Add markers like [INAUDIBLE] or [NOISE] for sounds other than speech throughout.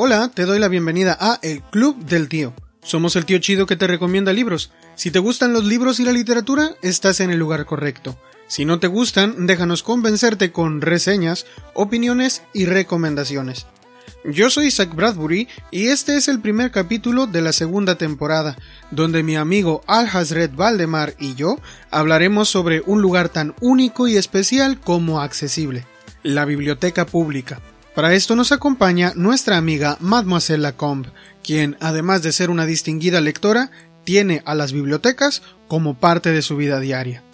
Hola, te doy la bienvenida a El Club del Tío. Somos el tío chido que te recomienda libros. Si te gustan los libros y la literatura, estás en el lugar correcto. Si no te gustan, déjanos convencerte con reseñas, opiniones y recomendaciones. Yo soy Zach Bradbury y este es el primer capítulo de la segunda temporada, donde mi amigo Al Hazred Valdemar y yo hablaremos sobre un lugar tan único y especial como accesible, la biblioteca pública. Para esto nos acompaña nuestra amiga Mademoiselle Lacombe, quien, además de ser una distinguida lectora, tiene a las bibliotecas como parte de su vida diaria.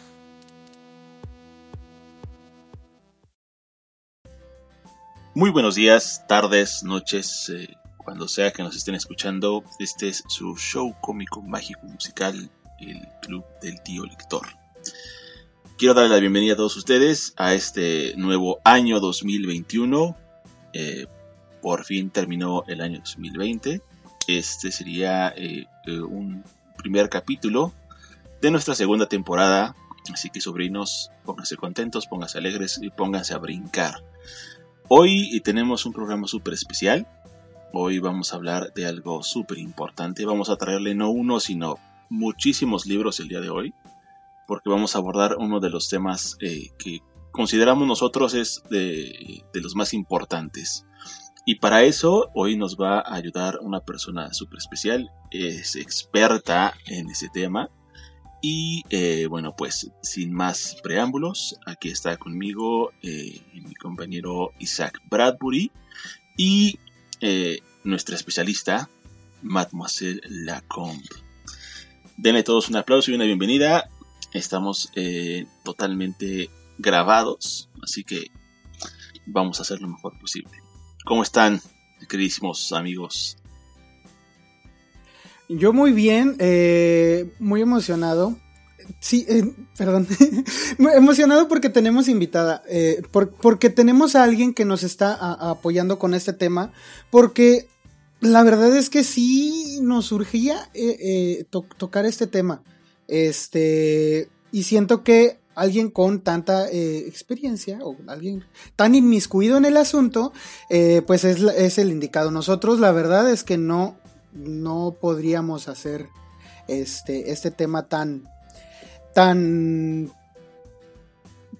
Muy buenos días, tardes, noches, eh, cuando sea que nos estén escuchando. Este es su show cómico, mágico, musical, el Club del Tío Lector. Quiero darle la bienvenida a todos ustedes a este nuevo año 2021. Eh, por fin terminó el año 2020. Este sería eh, un primer capítulo de nuestra segunda temporada. Así que sobrinos, pónganse contentos, pónganse alegres y pónganse a brincar. Hoy tenemos un programa súper especial. Hoy vamos a hablar de algo súper importante. Vamos a traerle no uno, sino muchísimos libros el día de hoy. Porque vamos a abordar uno de los temas eh, que consideramos nosotros es de, los más importantes. Y para eso hoy nos va a ayudar una persona súper especial. Es experta en ese tema. Y eh, bueno, pues sin más preámbulos, aquí está conmigo eh, mi compañero Isaac Bradbury y eh, nuestra especialista, Mademoiselle Lacombe. Denle todos un aplauso y una bienvenida. Estamos totalmente grabados, así que vamos a hacer lo mejor posible. ¿Cómo están, queridísimos amigos yo muy bien, eh, muy emocionado. Sí, eh, perdón. [LAUGHS] emocionado porque tenemos invitada, eh, porque tenemos a alguien que nos está apoyando con este tema, porque la verdad es que sí nos surgía tocar este tema. Este, y siento que alguien con tanta experiencia o alguien tan inmiscuido en el asunto, pues es, es, el indicado. Nosotros la verdad es que no no podríamos hacer este, este tema tan, tan,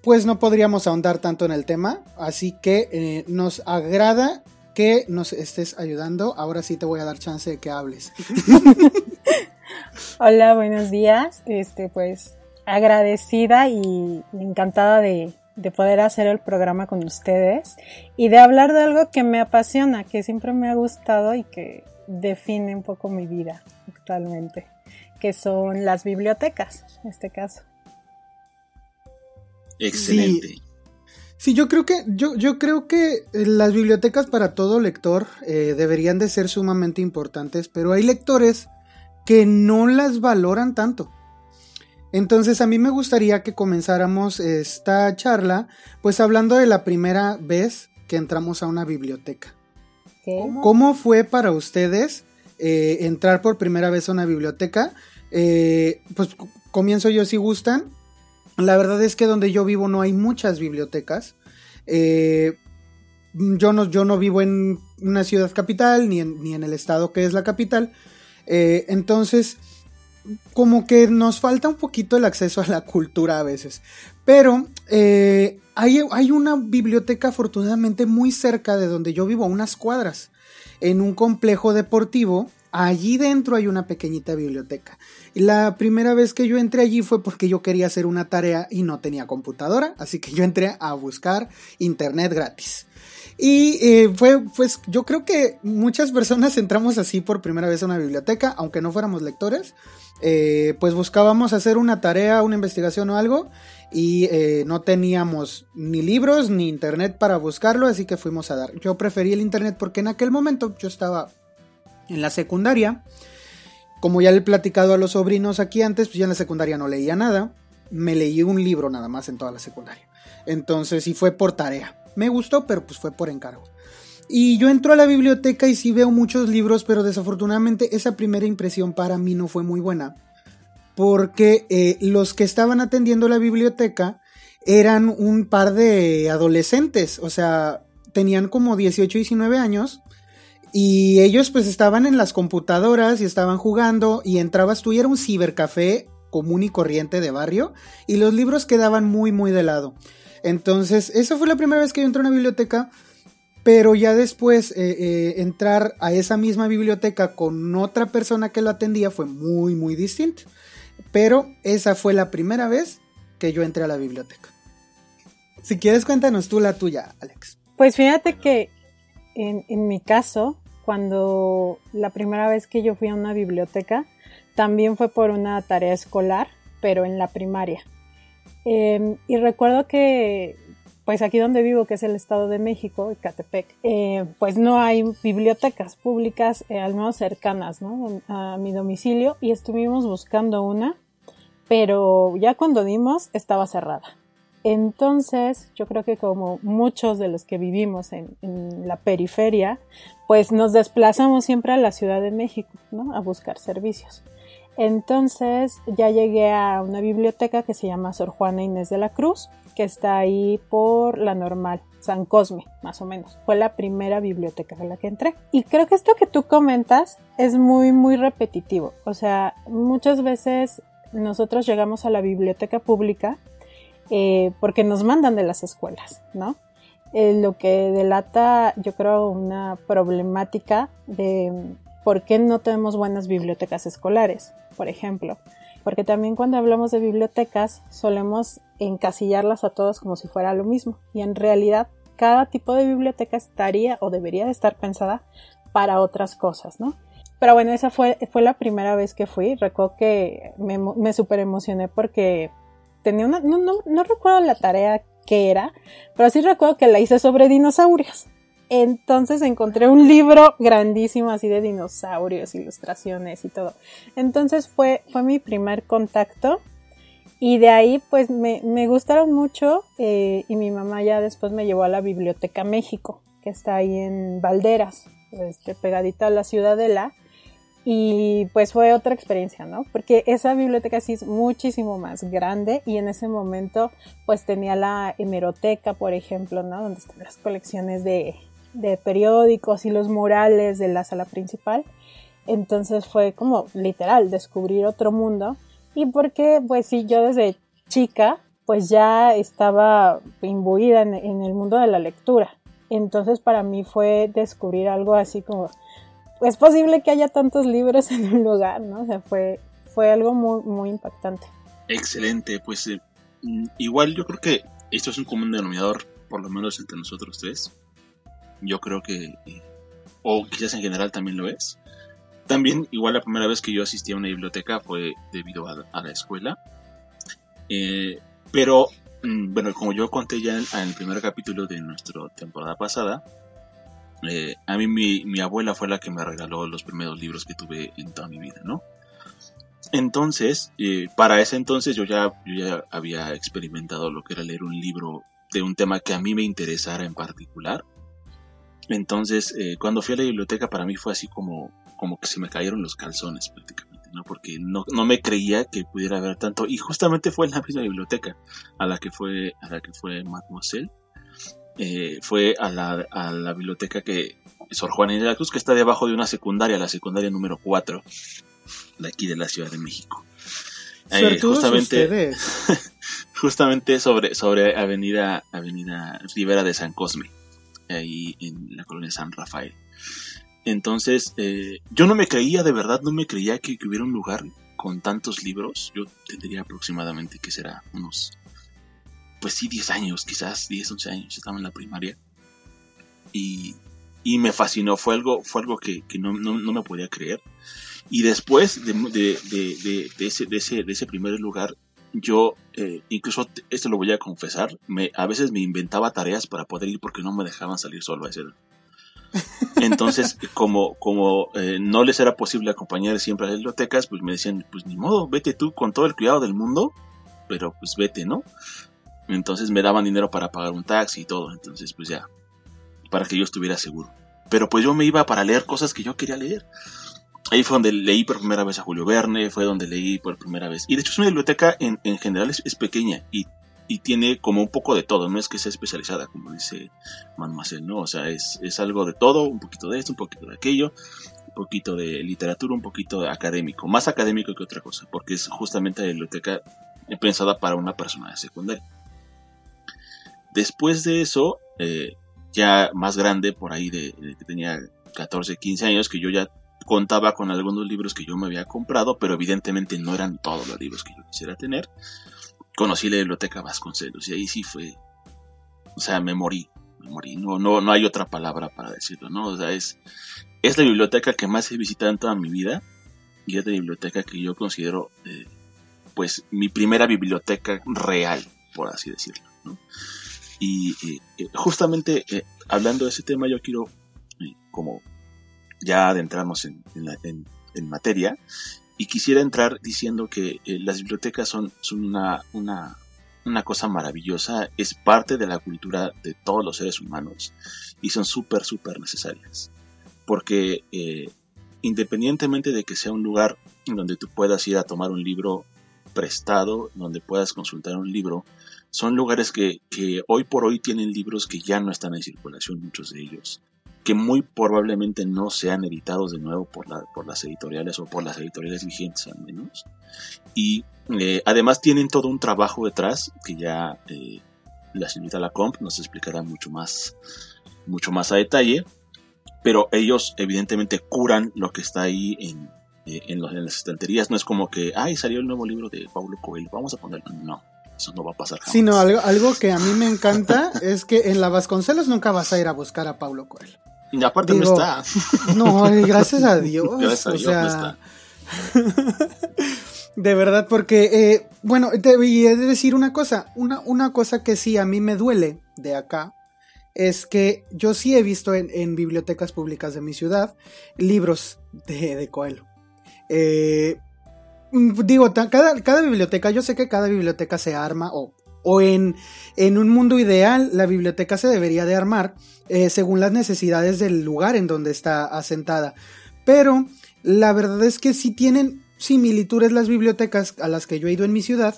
pues no podríamos ahondar tanto en el tema, así que eh, nos agrada que nos estés ayudando. Ahora sí te voy a dar chance de que hables. [LAUGHS] Hola, buenos días. Este, pues agradecida y encantada de, de poder hacer el programa con ustedes y de hablar de algo que me apasiona, que siempre me ha gustado y que define un poco mi vida actualmente, que son las bibliotecas, en este caso. Excelente. Sí. yo creo que yo, yo creo que las bibliotecas para todo lector eh, deberían de ser sumamente importantes, pero hay lectores que no las valoran tanto. Entonces a mí me gustaría que comenzáramos esta charla pues hablando de la primera vez que entramos a una biblioteca. ¿Cómo fue para ustedes eh, entrar por primera vez a una biblioteca? Eh, pues comienzo yo si gustan. La verdad es que donde yo vivo no hay muchas bibliotecas. Eh, yo, no, yo no vivo en una ciudad capital ni en, ni en el estado que es la capital. entonces, como que nos falta un poquito el acceso a la cultura a veces. Pero hay, hay, una biblioteca afortunadamente muy cerca de donde yo vivo, unas cuadras, en un complejo deportivo. Allí dentro hay una pequeñita biblioteca. La primera vez que yo entré allí fue porque yo quería hacer una tarea y no tenía computadora, así que yo entré a buscar internet gratis. Y eh, fue, pues yo creo que muchas personas entramos así por primera vez a una biblioteca, aunque no fuéramos lectores, eh, pues buscábamos hacer una tarea, una investigación o algo, y eh, no teníamos ni libros ni internet para buscarlo, así que fuimos a dar. Yo preferí el internet porque en aquel momento yo estaba en la secundaria. Como ya le he platicado a los sobrinos aquí antes, pues ya en la secundaria no leía nada. Me leí un libro nada más en toda la secundaria. Entonces, y fue por tarea. Me gustó, pero pues fue por encargo. Y yo entro a la biblioteca y sí veo muchos libros, pero desafortunadamente esa primera impresión para mí no fue muy buena porque eh, los que estaban atendiendo la biblioteca eran un par de adolescentes, o sea, tenían como 18 y 19 años Y ellos pues estaban en las computadoras y estaban jugando y entrabas tú y era un cibercafé común y corriente de barrio y los libros quedaban muy muy de lado. Entonces, esa fue la primera vez que yo entré a una biblioteca, pero ya después eh, eh, entrar a esa misma biblioteca con otra persona que lo atendía fue muy muy distinto. Pero esa fue la primera vez que yo entré a la biblioteca. Si quieres, cuéntanos tú la tuya, Alex. Pues fíjate que en, mi caso, cuando la primera vez que yo fui a una biblioteca, también fue por una tarea escolar, pero en la primaria. Em, y recuerdo que, pues aquí donde vivo, que es el Estado de México, Ecatepec, eh, pues no hay bibliotecas públicas, eh, al menos cercanas. A mi domicilio, y estuvimos buscando una, pero ya cuando dimos estaba cerrada. Entonces, yo creo que como muchos de los que vivimos en, la periferia, pues nos desplazamos siempre a la Ciudad de México, ¿no? A buscar servicios. Entonces, ya llegué a una biblioteca que se llama Sor Juana Inés de la Cruz, que está ahí por la normal, San Cosme, más o menos. Fue la primera biblioteca en la que entré. Y creo que esto que tú comentas es muy, muy repetitivo. O sea, muchas veces nosotros llegamos a la biblioteca pública eh, porque nos mandan de las escuelas, ¿no? Eh, lo que delata, yo creo, una problemática de por qué no tenemos buenas bibliotecas escolares, por ejemplo. Porque también cuando hablamos de bibliotecas solemos encasillarlas a todos como si fuera lo mismo. Y en realidad cada tipo de biblioteca estaría o debería de estar pensada para otras cosas, ¿no? Pero bueno, esa fue, fue la primera vez que fui. Recuerdo que me, me super emocioné porque tenía una, no, no, no recuerdo la tarea que era, pero sí recuerdo que la hice sobre dinosaurios. Entonces encontré un libro grandísimo así de dinosaurios, ilustraciones y todo. Entonces fue, fue mi primer contacto y de ahí pues me, me gustaron mucho eh, y mi mamá ya después me llevó a la Biblioteca México, que está ahí en Valderas, este, pegadita a la Ciudadela. Y pues fue otra experiencia, ¿no? Porque esa biblioteca sí es muchísimo más grande y en ese momento pues tenía la hemeroteca, por ejemplo, ¿no? Donde están las colecciones de, de periódicos y los murales de la sala principal. Entonces fue como literal descubrir otro mundo y porque pues sí, yo desde chica pues ya estaba imbuida en, el mundo de la lectura. Entonces para mí fue descubrir algo así como es posible que haya tantos libros [LAUGHS] en un lugar, ¿no? O sea, fue, fue algo muy, muy impactante. Excelente, pues eh, mm, igual yo creo que esto es un común denominador, por lo menos entre nosotros tres. Yo creo que, o quizás en general también lo es. También, igual la primera vez que yo asistí a una biblioteca fue debido a, la escuela. Eh, pero, mm, bueno, como yo conté ya en, en el primer capítulo de nuestra temporada pasada, eh, a mí mi, abuela fue la que me regaló los primeros libros que tuve en toda mi vida, ¿no? Entonces, eh, para ese entonces yo ya, ya había experimentado lo que era leer un libro de un tema que a mí me interesara en particular. Entonces, eh, cuando fui a la biblioteca para mí fue así como, como que se me cayeron los calzones prácticamente, ¿no? Porque no, no me creía que pudiera haber tanto. Y justamente fue en la misma biblioteca a la que fue, a la que fue Mademoiselle eh, fue a la, a la, biblioteca que Sor Juana de la Cruz, que está debajo de una secundaria, la secundaria número 4 de aquí de la Ciudad de México. Eh, justamente, [LAUGHS] justamente sobre, sobre Avenida, Avenida Rivera de San Cosme, ahí en la colonia San Rafael. Entonces, eh, yo no me creía, de verdad, no me creía que, que, hubiera un lugar con tantos libros. Yo tendría aproximadamente, que será? Unos pues sí, 10 años, quizás 10, 11 años, estaba en la primaria. Y, y me fascinó, fue algo, fue algo que, que no, no, no, me podía creer. Y después de, de, de, de ese, ese, ese, primer lugar, yo, eh, incluso esto lo voy a confesar, me, a veces me inventaba tareas para poder ir porque no me dejaban salir solo a ese [LAUGHS] entonces, como, como eh, no les era posible acompañar siempre a las bibliotecas, pues me decían, pues ni modo, vete tú con todo el cuidado del mundo, pero pues vete, ¿no? Entonces me daban dinero para pagar un taxi y todo. Entonces, pues ya, para que yo estuviera seguro. Pero pues yo me iba para leer cosas que yo quería leer. Ahí fue donde leí por primera vez a Julio Verne, fue donde leí por primera vez. Y de hecho es una biblioteca en, en general es, pequeña y y tiene como un poco de todo, no es que sea especializada, como dice Manuel, ¿no? O sea, es, es algo de todo, un poquito de esto, un poquito de aquello, un poquito de literatura, un poquito académico, más académico que otra cosa, porque es justamente la biblioteca pensada para una persona de secundaria. Después de eso, eh, ya más grande, por ahí de, que tenía 14, 15 años, que yo ya contaba con algunos libros que yo me había comprado, pero evidentemente no eran todos los libros que yo quisiera tener. Conocí la biblioteca Vasconcelos y ahí sí fue, o sea, me morí, me morí. No, no, no hay otra palabra para decirlo, ¿no? O sea, es, es la biblioteca que más he visitado en toda mi vida y es la biblioteca que yo considero, eh, pues, mi primera biblioteca real, por así decirlo, ¿no? Y eh, justamente eh, hablando de ese tema, yo quiero como ya adentrarnos en, en, materia y quisiera entrar diciendo que eh, las bibliotecas son, una, cosa maravillosa, es parte de la cultura de todos los seres humanos y son súper, súper necesarias. Porque eh, independientemente de que sea un lugar donde tú puedas ir a tomar un libro prestado, donde puedas consultar un libro, son lugares que hoy por hoy tienen libros que ya no están en circulación, muchos de ellos que muy probablemente no sean editados de nuevo por, la, por las editoriales o por las editoriales vigentes al menos. Y eh, además tienen todo un trabajo detrás que ya eh, la señorita Lacombe nos explicará mucho más, mucho más a detalle. Pero ellos evidentemente curan lo que está ahí en, eh, en, las estanterías. No es como que, ay, salió el nuevo libro de Paulo Coelho, vamos a ponerlo. No, eso no va a pasar jamás. Sino algo, algo que a mí me encanta [LAUGHS] es que en la Vasconcelos nunca vas a ir a buscar a Paulo Coelho. Y aparte no está. [LAUGHS] No, gracias a [LAUGHS] Dios. gracias a Dios no está. [LAUGHS] de verdad, porque, eh, bueno, te voy a decir una cosa. Una, una cosa que sí a mí me duele de acá es que yo sí he visto en, bibliotecas públicas de mi ciudad libros de, de Coelho. Eh, digo, cada, cada biblioteca, yo sé que cada biblioteca se arma o o en, en, un mundo ideal la biblioteca se debería de armar eh, según las necesidades del lugar en donde está asentada. Pero la verdad es que sí tienen similitudes las bibliotecas a las que yo he ido en mi ciudad.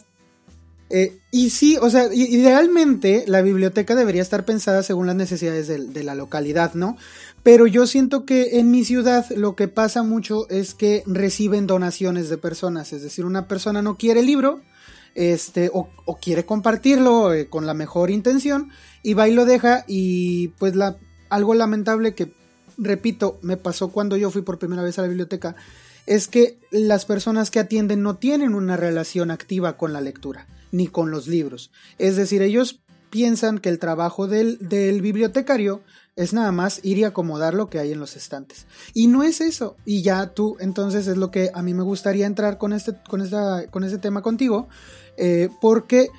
Eh, y sí, o sea, idealmente la biblioteca debería estar pensada según las necesidades de, de la localidad, ¿no? Pero yo siento que en mi ciudad lo que pasa mucho es que reciben donaciones de personas. Es decir, una persona no quiere el libro, este, o, quiere compartirlo eh, con la mejor intención, y va y lo deja, y pues la, algo lamentable que, repito, me pasó cuando yo fui por primera vez a la biblioteca, es que las personas que atienden no tienen una relación activa con la lectura, ni con los libros. Es decir, ellos piensan que el trabajo del, bibliotecario es nada más ir y acomodar lo que hay en los estantes. Y no es eso. Y ya tú, entonces es lo que a mí me gustaría entrar con este, con esta, con este tema contigo. Eh, porque,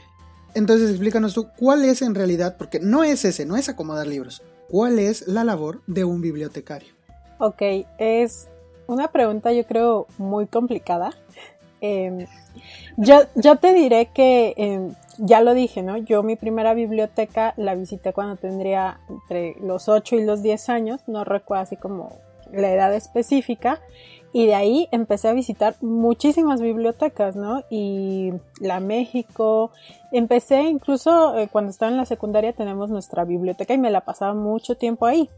entonces explícanos tú, ¿cuál es en realidad? Porque no es ese, no es acomodar libros. ¿Cuál es la labor de un bibliotecario? Ok, es una pregunta yo creo muy complicada. Em, yo, yo, te diré que em, ya lo dije, ¿no? Yo mi primera biblioteca la visité cuando tendría entre los 8 y los 10 años, no recuerdo así como la edad específica, y de ahí empecé a visitar muchísimas bibliotecas, ¿no? Y la México, empecé incluso eh, cuando estaba en la secundaria tenemos nuestra biblioteca y me la pasaba mucho tiempo ahí.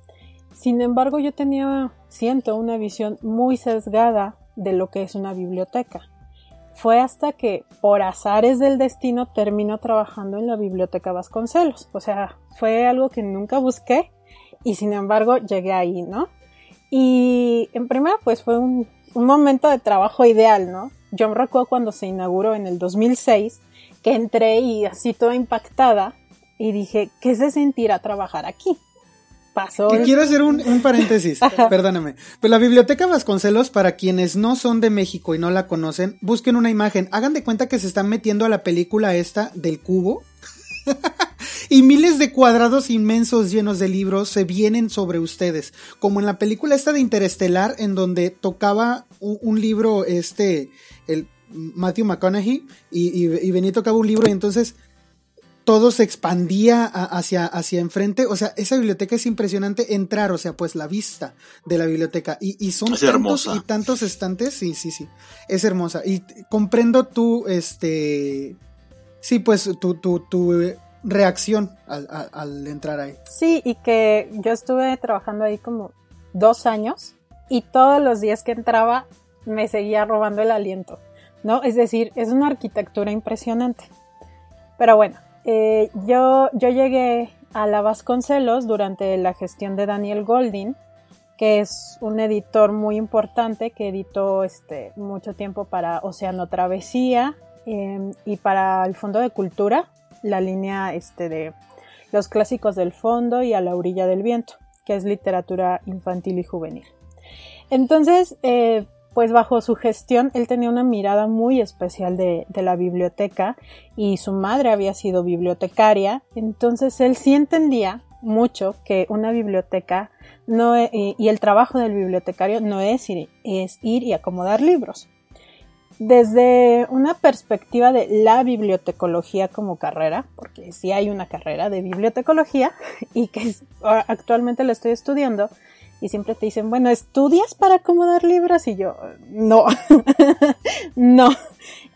Sin embargo, yo tenía, siento, una visión muy sesgada de lo que es una biblioteca fue hasta que por azares del destino terminó trabajando en la biblioteca Vasconcelos. O sea, fue algo que nunca busqué y sin embargo llegué ahí, ¿no? Y en primera pues fue un, momento de trabajo ideal, ¿no? Yo me recuerdo cuando se inauguró en el 2006 que entré y así toda impactada y dije, ¿qué se sentirá trabajar aquí? pasó. quiero hacer un, paréntesis, [LAUGHS] perdóname. Pues la Biblioteca Vasconcelos, para quienes no son de México y no la conocen, busquen una imagen. Hagan de cuenta que se están metiendo a la película esta del cubo. [LAUGHS] y miles de cuadrados inmensos llenos de libros se vienen sobre ustedes. Como en la película esta de Interestelar, en donde tocaba un, libro, este, el Matthew McConaughey, y, y Benito tocaba un libro, y entonces todo se expandía hacia, hacia enfrente. O sea, esa biblioteca es impresionante entrar, o sea, pues la vista de la biblioteca. Y, son tantos y tantos estantes. Sí, sí, sí. Es hermosa. Y comprendo tú, este. Sí, pues tu, tu, tu reacción al, al, entrar ahí. Sí, y que yo estuve trabajando ahí como dos años y todos los días que entraba me seguía robando el aliento, ¿no? Es decir, es una arquitectura impresionante. Pero bueno, eh, yo, yo llegué a la Vasconcelos durante la gestión de Daniel Golding, que es un editor muy importante que editó este, mucho tiempo para Océano Travesía em, y para el Fondo de Cultura, la línea este, de los clásicos del fondo y a la orilla del viento, que es literatura infantil y juvenil. Entonces, eh, pues bajo su gestión él tenía una mirada muy especial de, la biblioteca y su madre había sido bibliotecaria, entonces él sí entendía mucho que una biblioteca no e, y el trabajo del bibliotecario no es ir, es ir y acomodar libros. Desde una perspectiva de la bibliotecología como carrera, porque sí hay una carrera de bibliotecología [LAUGHS] y que actualmente la estoy estudiando, y siempre te dicen, bueno, ¿estudias para acomodar libros? Y yo, no, [LAUGHS] no.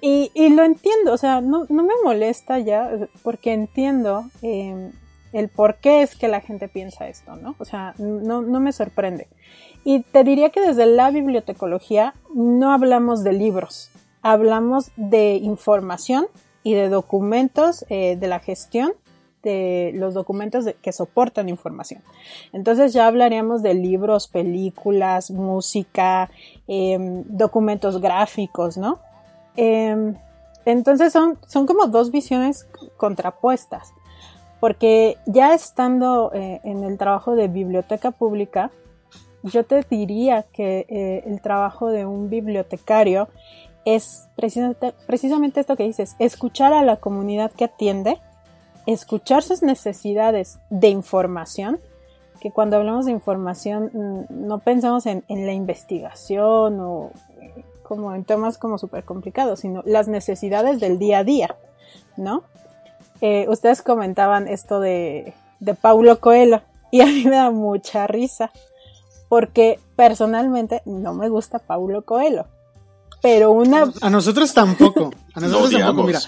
Y, lo entiendo, o sea, no, me molesta ya, porque entiendo em, el por qué es que la gente piensa esto, ¿no? O sea, no me sorprende. Y te diría que desde la bibliotecología no hablamos de libros, hablamos de información y de documentos eh, de la gestión de los documentos que soportan información. Entonces ya hablaríamos de libros, películas, música, em, documentos gráficos, ¿no? Em, entonces son, son como dos visiones contrapuestas, porque ya estando eh, en el trabajo de biblioteca pública, yo te diría que eh, el trabajo de un bibliotecario es precisamente, esto que dices, escuchar a la comunidad que atiende, escuchar sus necesidades de información, que cuando hablamos de información mm, no pensamos en, la investigación o como en temas como súper complicados, sino las necesidades del día a día, ¿no? Eh, ustedes comentaban esto de, de Paulo Coelho y a mí me da mucha risa porque personalmente no me gusta Paulo Coelho. Pero una... A nosotros tampoco. A [LAUGHS] nosotros tampoco, mira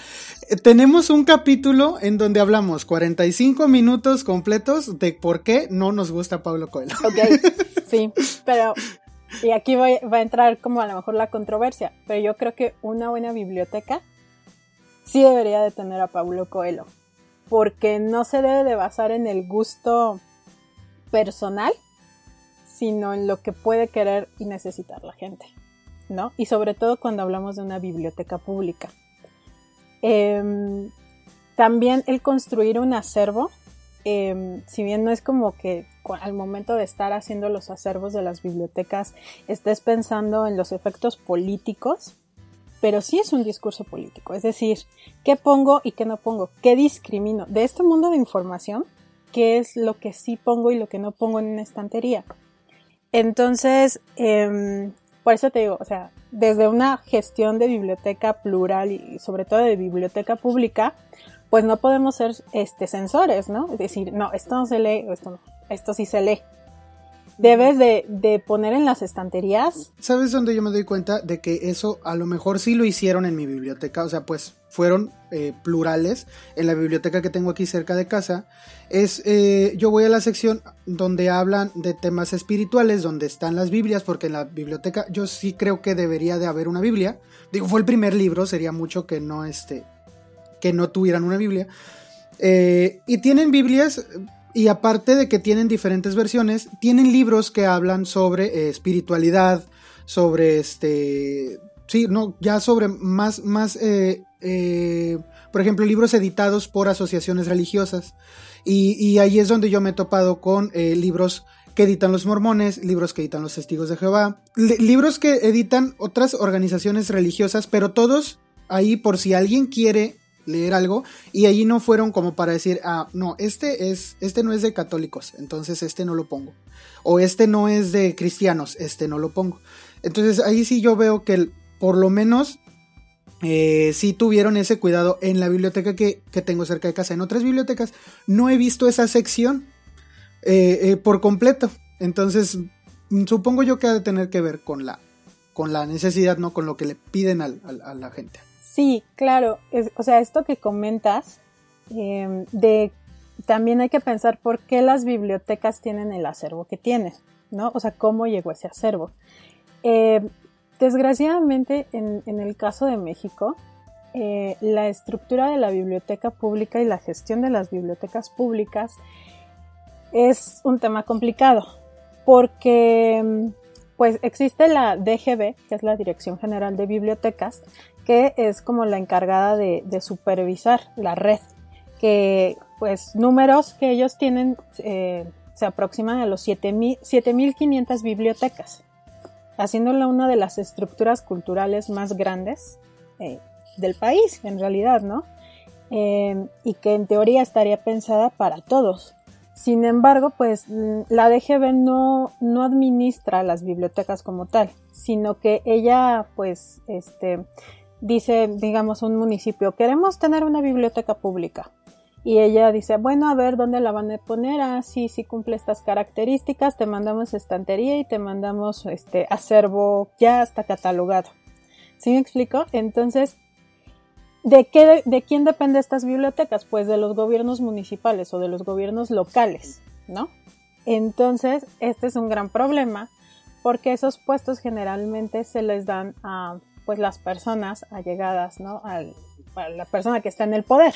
tenemos un capítulo en donde hablamos 45 minutos completos de por qué no nos gusta Pablo Coelho. Ok, [LAUGHS] sí, pero y aquí va a entrar como a lo mejor la controversia, pero yo creo que una buena biblioteca sí debería de tener a Pablo Coelho, porque no se debe de basar en el gusto personal, sino en lo que puede querer y necesitar la gente, ¿no? Y sobre todo cuando hablamos de una biblioteca pública. Em, también el construir un acervo, em, si bien no es como que al momento de estar haciendo los acervos de las bibliotecas estés pensando en los efectos políticos, pero sí es un discurso político, es decir, ¿qué pongo y qué no pongo? ¿Qué discrimino? De este mundo de información, ¿qué es lo que sí pongo y lo que no pongo en una estantería? Entonces, em, por eso te digo, o sea, desde una gestión de biblioteca plural y sobre todo de biblioteca pública, pues no podemos ser este, sensores, ¿no? Es decir, no, esto no se lee, esto no, esto sí se lee debes de, poner en las estanterías. ¿Sabes dónde yo me doy cuenta de que eso a lo mejor sí lo hicieron en mi biblioteca? O sea, pues fueron eh, plurales en la biblioteca que tengo aquí cerca de casa. Es, eh, yo voy a la sección donde hablan de temas espirituales, donde están las Biblias, porque en la biblioteca yo sí creo que debería de haber una Biblia. Digo, fue el primer libro, sería mucho que no, este, que no tuvieran una Biblia. Eh, y tienen Biblias y aparte de que tienen diferentes versiones, tienen libros que hablan sobre eh, espiritualidad, sobre este, sí, no, ya sobre más, más, eh, eh, por ejemplo, libros editados por asociaciones religiosas. Y, ahí es donde yo me he topado con libros que editan los mormones, libros que editan los testigos de Jehová, libros que editan otras organizaciones religiosas, pero todos ahí por si alguien quiere leer algo y allí no fueron como para decir, ah, no, este es, este no es de católicos, entonces este no lo pongo. O este no es de cristianos, este no lo pongo. Entonces ahí sí yo veo que por lo menos eh, sí tuvieron ese cuidado en la biblioteca que, tengo cerca de casa. En otras bibliotecas no he visto esa sección eh, eh, por completo. Entonces supongo yo que ha de tener que ver con la, con la necesidad, no con lo que le piden a la gente. Sí, claro. o sea, esto que comentas, em, de también hay que pensar por qué las bibliotecas tienen el acervo que tienen, ¿no? O sea, cómo llegó ese acervo. Eh, desgraciadamente, en, el caso de México, eh, la estructura de la biblioteca pública y la gestión de las bibliotecas públicas es un tema complicado, porque pues existe la DGB, que es la Dirección General de Bibliotecas, que es como la encargada de, supervisar la red, que pues números que ellos tienen eh, se aproximan a los 7.500 bibliotecas, haciéndola una de las estructuras culturales más grandes eh, del país, en realidad, ¿no? Eh, y que en teoría estaría pensada para todos. Sin embargo, pues la DGB no, no administra las bibliotecas como tal, sino que ella, pues, este, dice, digamos, un municipio, queremos tener una biblioteca pública. Y ella dice, bueno, a ver dónde la van a poner. Ah, sí, sí cumple estas características, te mandamos estantería y te mandamos este acervo ya hasta catalogado. ¿Sí me explico? Entonces, ¿De, qué, ¿De quién depende estas bibliotecas? Pues de los gobiernos municipales o de los gobiernos locales, ¿no? Entonces, este es un gran problema porque esos puestos generalmente se les dan a pues las personas allegadas, ¿no? Al, a la persona que está en el poder.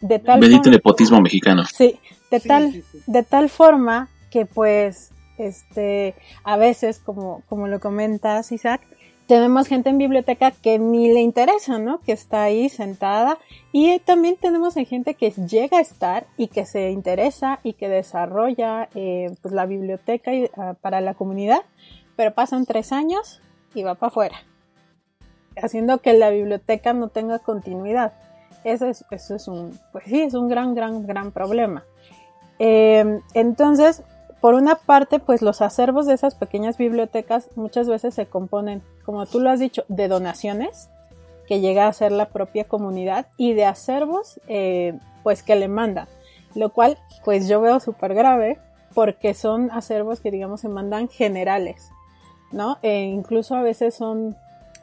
De tal Bendito nepotismo mexicano. Sí, de tal, de tal forma que pues, este, a veces, como, como lo comentas, Isaac, tenemos gente en biblioteca que ni le interesa, ¿no? Que está ahí sentada. Y también tenemos gente que llega a estar y que se interesa y que desarrolla eh, pues, la biblioteca ah, para la comunidad, pero pasan tres años y va para afuera, haciendo que la biblioteca no tenga continuidad. Eso es, eso es un, pues sí, es un gran, gran, gran problema. Eh, entonces, por una parte, pues los acervos de esas pequeñas bibliotecas muchas veces se componen, como tú lo has dicho, de donaciones que llega a ser la propia comunidad y de acervos, eh, pues que le mandan, lo cual, pues yo veo súper grave porque son acervos que digamos se mandan generales, ¿no? E incluso a veces son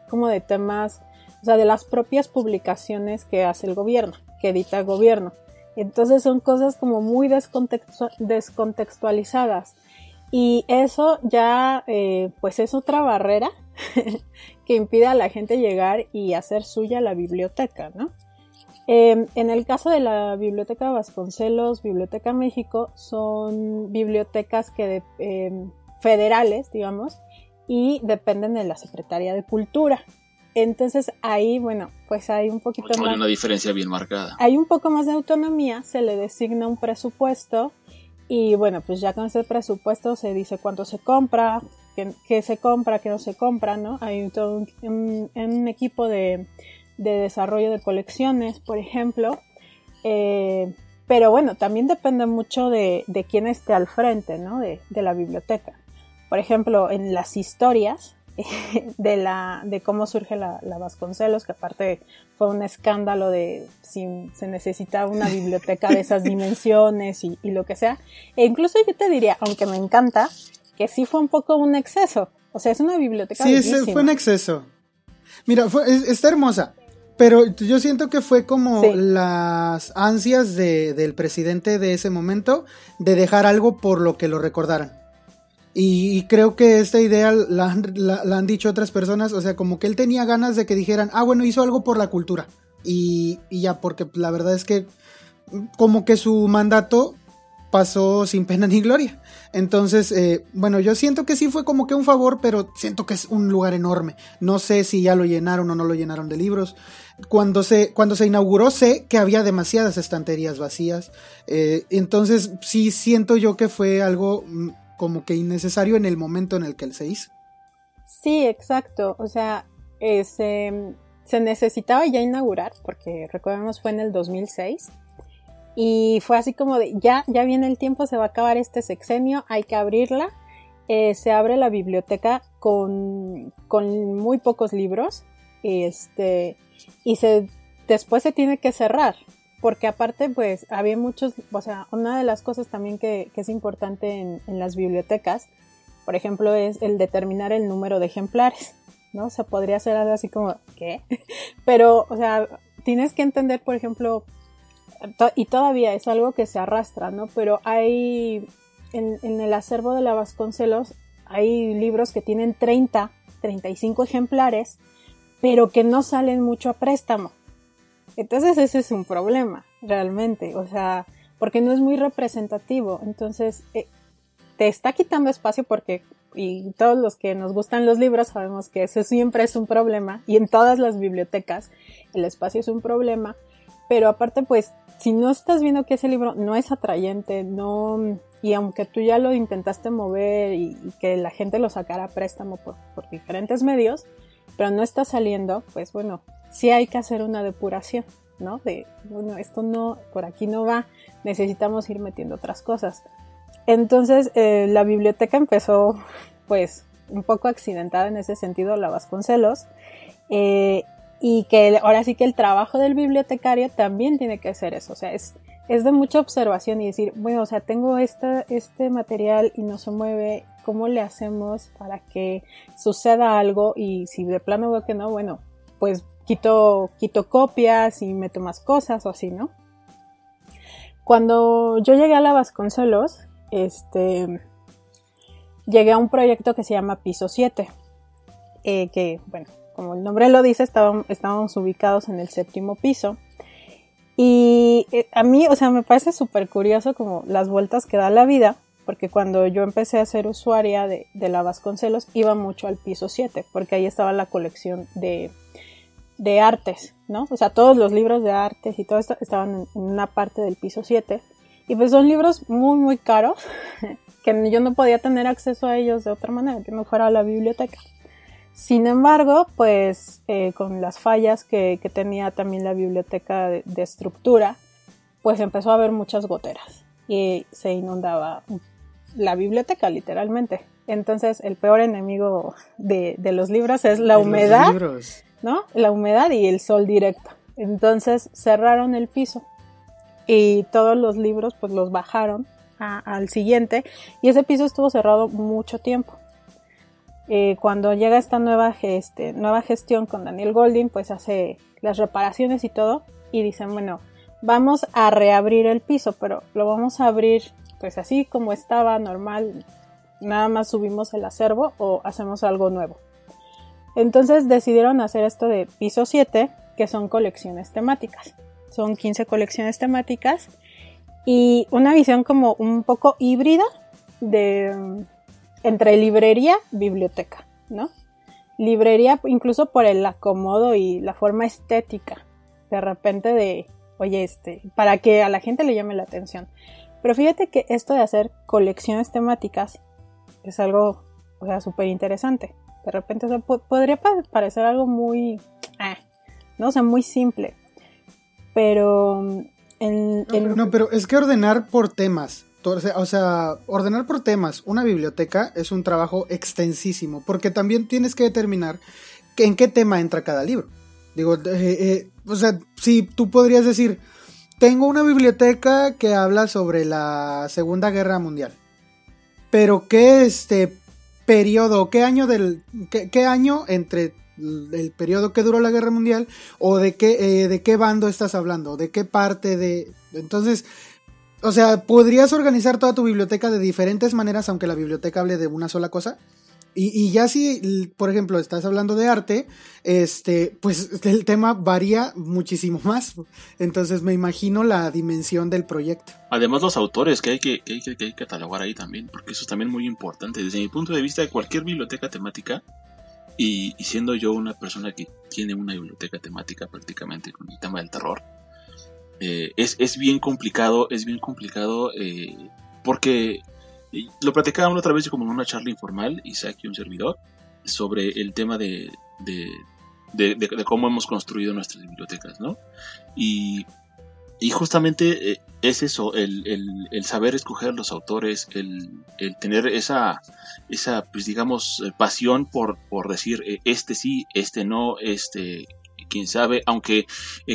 como de temas, o sea, de las propias publicaciones que hace el gobierno, que edita el gobierno. Entonces son cosas como muy descontextualizadas. Y eso ya eh, pues es otra barrera [LAUGHS] que impide a la gente llegar y hacer suya la biblioteca, ¿no? Em, en el caso de la Biblioteca Vasconcelos, Biblioteca México, son bibliotecas que em, federales, digamos, y dependen de la Secretaría de Cultura. Entonces ahí, bueno, pues hay un poquito más. Hay una diferencia bien marcada. Hay un poco más de autonomía, se le designa un presupuesto y bueno, pues ya con ese presupuesto se dice cuánto se compra, qué, se compra, qué no se compra, ¿no? Hay todo un, equipo de, desarrollo de colecciones, por ejemplo. Eh, pero bueno, también depende mucho de, quién esté al frente, ¿no? De, de la biblioteca. Por ejemplo, en las historias, [LAUGHS] de, la, de cómo surge la, Vasconcelos, que aparte fue un escándalo de si se necesitaba una [LAUGHS] biblioteca de esas dimensiones y, lo que sea. E incluso yo te diría, aunque me encanta, que sí fue un poco un exceso. O sea, es una biblioteca. Sí, fue un exceso. Mira, fue, está hermosa. Pero yo siento que fue como las ansias de, del presidente de ese momento de dejar algo por lo que lo recordaran. Y, creo que esta idea la, han dicho otras personas, o sea, como que él tenía ganas de que dijeran, ah, bueno, hizo algo por la cultura. Y, ya, porque la verdad es que como que su mandato pasó sin pena ni gloria. Entonces, eh, bueno, yo siento que sí fue como que un favor, pero siento que es un lugar enorme. No sé si ya lo llenaron o no lo llenaron de libros. Cuando se, cuando se inauguró sé que había demasiadas estanterías vacías. Eh, entonces, sí siento yo que fue algo mm, como que innecesario en el momento en el que él se hizo. Sí, exacto. O sea, eh, se, necesitaba ya inaugurar, porque recordemos fue en el 2006. Y fue así como de, ya, ya viene el tiempo, se va a acabar este sexenio, hay que abrirla. Eh, se abre la biblioteca con, con muy pocos libros. Este, y se, después se tiene que cerrar porque aparte pues había muchos, o sea, una de las cosas también que, es importante en, las bibliotecas, por ejemplo, es el determinar el número de ejemplares, ¿no? Se podría hacer algo así como, ¿qué? [LAUGHS] Pero, o sea, tienes que entender, por ejemplo, y todavía es algo que se arrastra, ¿no? Pero hay, en, en el acervo de la Vasconcelos, hay libros que tienen 30, 35 ejemplares, pero que no salen mucho a préstamo. Entonces ese es un problema, realmente, o sea, porque no es muy representativo. Entonces, eh, te está quitando espacio porque, y todos los que nos gustan los libros sabemos que ese siempre es un problema, y en todas las bibliotecas el espacio es un problema, pero aparte, pues, si no estás viendo que ese libro no es atrayente, no, y aunque tú ya lo intentaste mover y, que la gente lo sacara a préstamo por, por diferentes medios, pero no está saliendo, pues bueno, sí hay que hacer una depuración, ¿no? De, bueno, esto no, por aquí no va, necesitamos ir metiendo otras cosas. Entonces, eh, la biblioteca empezó, pues, un poco accidentada en ese sentido, la Vasconcelos, eh, y que ahora sí que el trabajo del bibliotecario también tiene que ser eso, o sea, es, es de mucha observación y decir, bueno, o sea, tengo esta, este material y no se mueve, ¿cómo le hacemos para que suceda algo? Y si de plano veo que no, bueno, pues quito, quito copias y meto más cosas o así, ¿no? Cuando yo llegué a la Vasconcelos, este, llegué a un proyecto que se llama Piso 7, eh, que, bueno, como el nombre lo dice, estábamos, ubicados en el séptimo piso. Y eh, a mí, o sea, me parece súper curioso como las vueltas que da la vida, porque cuando yo empecé a ser usuaria de, de la Vasconcelos, iba mucho al piso 7, porque ahí estaba la colección de, de artes, ¿no? O sea, todos los libros de artes y todo esto estaban en una parte del piso 7. Y pues son libros muy, muy caros, [LAUGHS] que yo no podía tener acceso a ellos de otra manera, que no fuera a la biblioteca. Sin embargo, pues eh, con las fallas que, tenía también la biblioteca de, estructura, pues empezó a haber muchas goteras y se inundaba la biblioteca literalmente. Entonces el peor enemigo de, de los libros es la humedad ¿no? La humedad y el sol directo. Entonces cerraron el piso y todos los libros pues los bajaron al siguiente y ese piso estuvo cerrado mucho tiempo. Eh, cuando llega esta nueva, nueva gestión con Daniel Golding, pues hace las reparaciones y todo y dicen, bueno, vamos a reabrir el piso, pero lo vamos a abrir pues así como estaba normal, nada más subimos el acervo o hacemos algo nuevo. Entonces decidieron hacer esto de piso 7, que son colecciones temáticas. Son 15 colecciones temáticas y una visión como un poco híbrida de entre librería biblioteca, ¿no? Librería incluso por el acomodo y la forma estética. De repente de, oye, este, para que a la gente le llame la atención. Pero fíjate que esto de hacer colecciones temáticas es algo, o sea, súper interesante. De repente podría parecer algo muy, ah, no o sea, muy simple. Pero mm, no, pero es que ordenar por temas, o sea, ordenar por temas una biblioteca es un trabajo extensísimo, porque también tienes que determinar en qué tema entra cada libro. Digo, eh, eh, o sea, si tú podrías decir, tengo una biblioteca que habla sobre la Segunda Guerra Mundial, pero ¿qué este, periodo, qué año del, qué, año entre el periodo que duró la guerra mundial o de qué, eh, de qué bando estás hablando, de qué parte de... Entonces, o sea, podrías organizar toda tu biblioteca de diferentes maneras, aunque la biblioteca hable de una sola cosa. Y, ya si, por ejemplo, estás hablando de arte, este, pues el tema varía muchísimo [LAUGHS] más. Entonces me imagino la dimensión del proyecto. Además los autores que hay que, que, hay que, catalogar ahí también, porque eso es también muy importante. Desde mi punto de vista, de cualquier biblioteca temática, y, siendo yo una persona que tiene una biblioteca temática prácticamente con el tema del terror, eh, es, es, bien complicado, es bien complicado eh, porque lo platicábamos otra vez como en una charla informal, Isaac y un servidor, sobre el tema de, de, de, cómo hemos construido nuestras bibliotecas, ¿no? Y, y justamente eh, es eso, el, el, saber escoger los autores, el, el, tener esa, esa, pues digamos, eh, pasión por, por decir, eh, este sí, este no, este quién sabe, aunque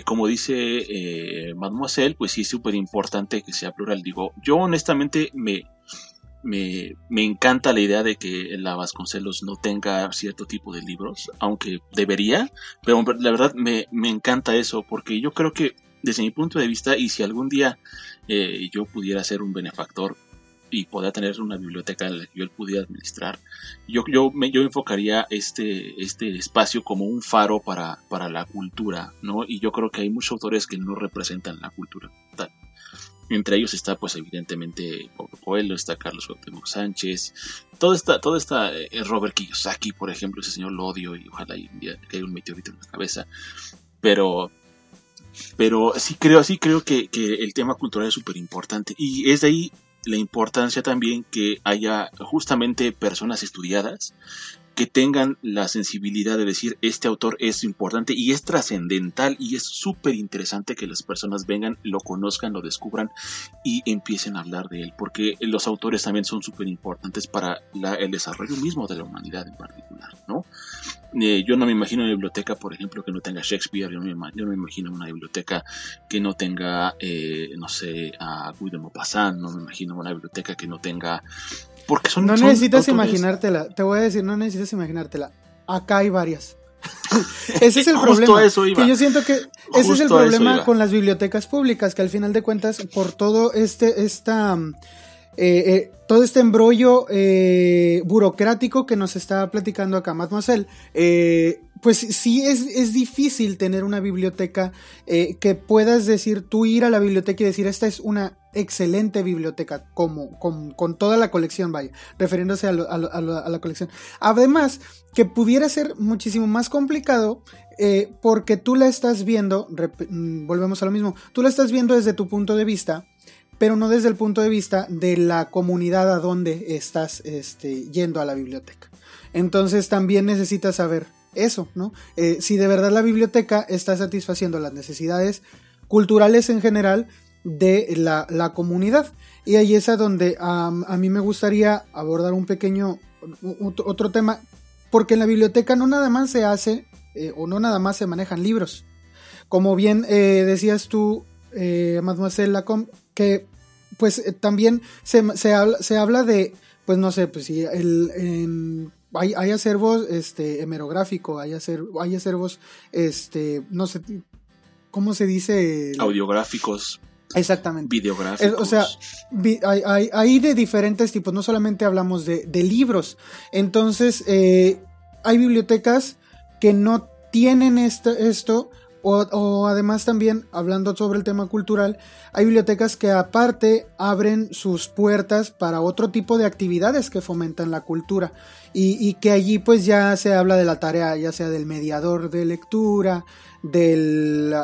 como dice mademoiselle, pues sí es súper importante que sea plural. Digo, yo honestamente me, me, me, encanta la idea de que la Vasconcelos no tenga cierto tipo de libros, aunque debería, pero la verdad me, me encanta eso, porque yo creo que desde mi punto de vista, y si algún día eh, yo pudiera ser un benefactor y poder tener una biblioteca en la que yo pudiera administrar, yo, yo, me, yo enfocaría este, este espacio como un faro para, para la cultura, ¿no? Y yo creo que hay muchos autores que no representan la cultura. Entre ellos está, pues, evidentemente, Pablo Coelho, está Carlos Cuauhtémoc Sánchez, todo está, todo está eh, Robert Kiyosaki, por ejemplo, ese señor lo odio y ojalá un día caiga un meteorito en la cabeza. Pero, pero sí creo, sí creo que, que el tema cultural es súper importante. Y es de ahí la importancia también que haya justamente personas estudiadas que tengan la sensibilidad de decir este autor es importante y es trascendental y es súper interesante que las personas vengan, lo conozcan, lo descubran y empiecen a hablar de él, porque los autores también son súper importantes para el desarrollo mismo de la humanidad en particular, ¿no? Eh, yo no me imagino una biblioteca, por ejemplo, que no tenga Shakespeare, yo no me, imagino una biblioteca que no tenga, eh, no sé, a Guy de Maupassant, no me imagino una biblioteca que no tenga porque son, no necesitas imaginártela, te voy a decir, no necesitas imaginártela. Acá hay varias. [LAUGHS] ese es el problema. Que yo siento que ese es el problema con las bibliotecas públicas, que al final de cuentas, por todo este, esta, eh, eh, todo este embrollo eh, burocrático que nos está platicando acá Mademoiselle, pues sí es, es, difícil tener una biblioteca que puedas decir, tú ir a la biblioteca y decir, esta es una excelente biblioteca, como, con, toda la colección, vaya, refiriéndose a, la colección. Además, que pudiera ser muchísimo más complicado eh, porque tú la estás viendo, mm, volvemos a lo mismo, tú la estás viendo desde tu punto de vista, pero no desde el punto de vista de la comunidad a donde estás este, yendo a la biblioteca. Entonces también necesitas saber eso, ¿no? Eh, si de verdad la biblioteca está satisfaciendo las necesidades culturales en general de la, comunidad. Y ahí es a donde a mí me gustaría abordar un pequeño, otro tema, porque en la biblioteca no nada más se hace eh, o no nada más se manejan libros. Como bien eh, decías tú, eh, Mademoiselle Lacombe, que pues eh, también se, se, habla, se habla de, pues no sé, pues si el, hay, hay, acervos este, hemerográfico, hay, acer, hay acervos, este, no sé, ¿cómo se dice? Audiográficos. Exactamente. Videográficos. o sea, hay, de diferentes tipos, no solamente hablamos de, libros. Entonces, eh, hay bibliotecas que no tienen esto, o, además también, hablando sobre el tema cultural, hay bibliotecas que aparte abren sus puertas para otro tipo de actividades que fomentan la cultura. Y, que allí pues ya se habla de la tarea, ya sea del mediador de lectura, del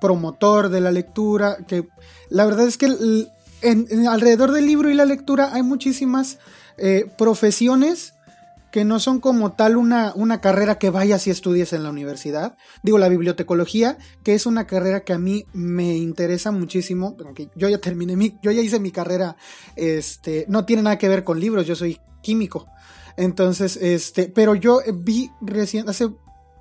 promotor de la lectura, que la verdad es que en, alrededor del libro y la lectura hay muchísimas eh, profesiones que no son como tal una, una, carrera que vayas y estudies en la universidad. Digo, la bibliotecología, que es una carrera que a mí me interesa muchísimo, porque yo ya terminé mi, yo ya hice mi carrera, este, no tiene nada que ver con libros, yo soy químico. Entonces, este, pero yo vi recién, hace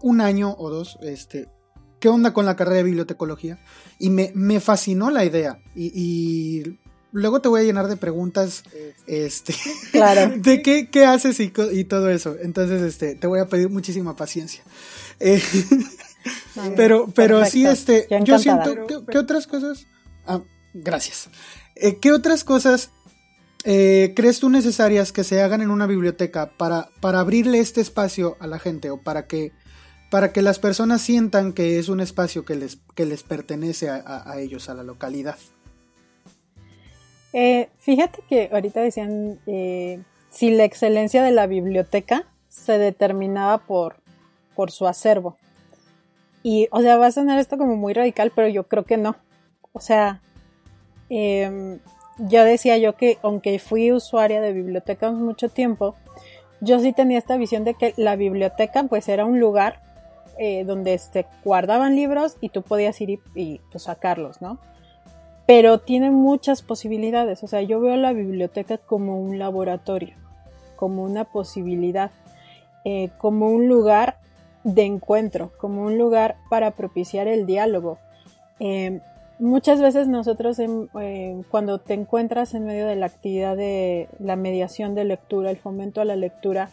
un año o dos, este, ¿qué onda con la carrera de bibliotecología? Y me, me fascinó la idea. Y, luego te voy a llenar de preguntas, este, [LAUGHS] claro. de qué, qué haces y, todo eso. Entonces, este, te voy a pedir muchísima paciencia. Eh, [LAUGHS] pero, pero sí, este, yo, siento, ¿qué, otras cosas? Ah, gracias. Eh, ¿Qué otras cosas eh, crees tú necesarias que se hagan en una biblioteca para, para abrirle este espacio a la gente o para que para que las personas sientan que es un espacio que les, que les pertenece a, ellos, a la localidad. Eh, fíjate que ahorita decían eh, si la excelencia de la biblioteca se determinaba por, por su acervo. Y, o sea, va a sonar esto como muy radical, pero yo creo que no. O sea, em, yo decía yo que aunque fui usuaria de bibliotecas mucho tiempo, yo sí tenía esta visión de que la biblioteca pues era un lugar eh, donde se guardaban libros y tú podías ir y, pues, sacarlos, ¿no? Pero tiene muchas posibilidades, o sea, yo veo la biblioteca como un laboratorio, como una posibilidad, eh, como un lugar de encuentro, como un lugar para propiciar el diálogo. Eh, muchas veces nosotros eh, cuando te encuentras en medio de la actividad de la mediación de lectura, el fomento a la lectura,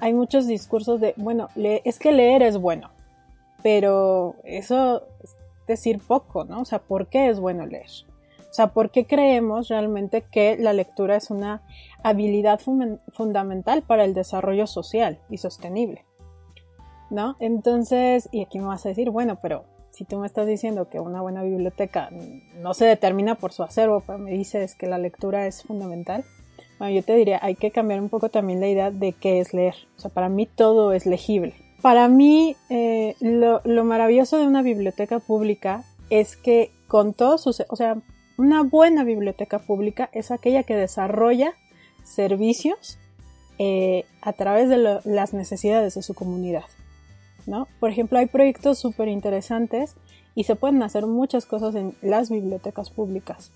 hay muchos discursos de, bueno, es que leer es bueno, pero eso es decir poco, ¿no? O sea, ¿por qué es bueno leer? O sea, ¿por qué creemos realmente que la lectura es una habilidad fundamental para el desarrollo social y sostenible? ¿No? Entonces, y aquí me vas a decir, bueno, pero si tú me estás diciendo que una buena biblioteca no se determina por su acervo, pero me dices que la lectura es fundamental, bueno, yo te diría, hay que cambiar un poco también la idea de qué es leer. O sea, para mí todo es legible. Para mí, eh, lo, lo, maravilloso de una biblioteca pública es que con todos sus, o sea, una buena biblioteca pública es aquella que desarrolla servicios eh, a través de las necesidades de su comunidad. ¿no? Por ejemplo, hay proyectos súper interesantes y se pueden hacer muchas cosas en las bibliotecas públicas.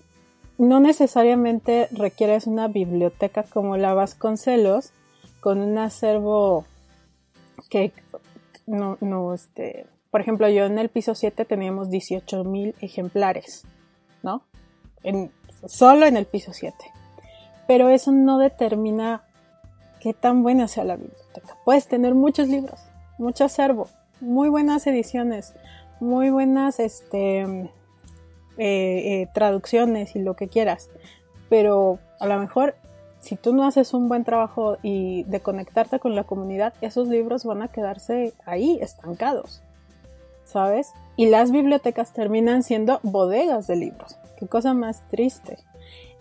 No necesariamente requieres una biblioteca como la Vasconcelos con un acervo que no, no este, por ejemplo, yo en el piso 7 teníamos 18.000 ejemplares, ¿no? solo en el piso 7. Pero eso no determina qué tan buena sea la biblioteca. Puedes tener muchos libros, mucho acervo, muy buenas ediciones, muy buenas este, eh, eh, traducciones y lo que quieras. Pero a lo mejor si tú no haces un buen trabajo y de conectarte con la comunidad, esos libros van a quedarse ahí, estancados, ¿sabes? Y las bibliotecas terminan siendo bodegas de libros cosa más triste.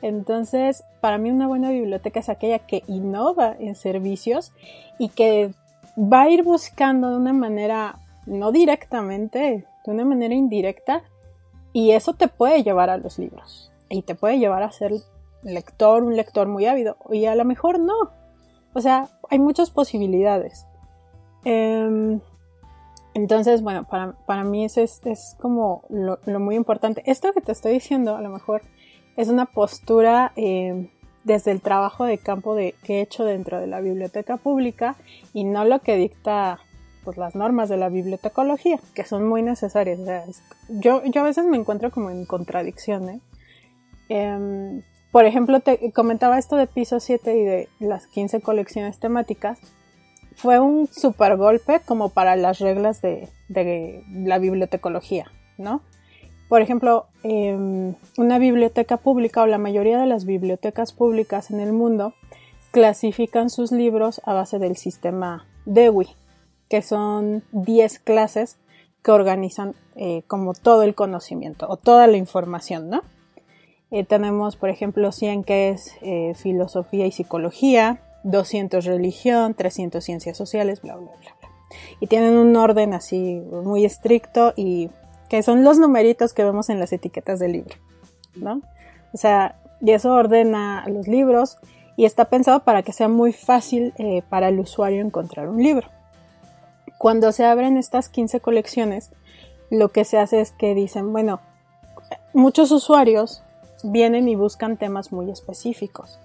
Entonces, para mí una buena biblioteca es aquella que innova en servicios y que va a ir buscando de una manera, no directamente, de una manera indirecta, y eso te puede llevar a los libros. Y te puede llevar a ser lector, un lector muy ávido, y a lo mejor no. O sea, hay muchas posibilidades. Em, entonces, bueno, para, para mí eso es, es como lo, muy importante. Esto que te estoy diciendo, a lo mejor es una postura eh, desde el trabajo de campo de, que he hecho dentro de la biblioteca pública y no lo que dicta pues, las normas de la bibliotecología, que son muy necesarias. yo, yo a veces me encuentro como en contradicción. ¿eh? Em, por ejemplo, te comentaba esto de piso 7 y de las 15 colecciones temáticas fue un super golpe como para las reglas de, la bibliotecología, ¿no? Por ejemplo, em, una biblioteca pública o la mayoría de las bibliotecas públicas en el mundo clasifican sus libros a base del sistema DEWI, que son 10 clases que organizan eh, como todo el conocimiento o toda la información, ¿no? Eh, tenemos, por ejemplo, 100 que es eh, filosofía y psicología, 200 religión, 300 ciencias sociales, bla, bla, bla. Y tienen un orden así muy estricto y que son los numeritos que vemos en las etiquetas del libro, ¿no? O sea, y eso ordena los libros y está pensado para que sea muy fácil eh, para el usuario encontrar un libro. Cuando se abren estas 15 colecciones, lo que se hace es que dicen, bueno, muchos usuarios vienen y buscan temas muy específicos.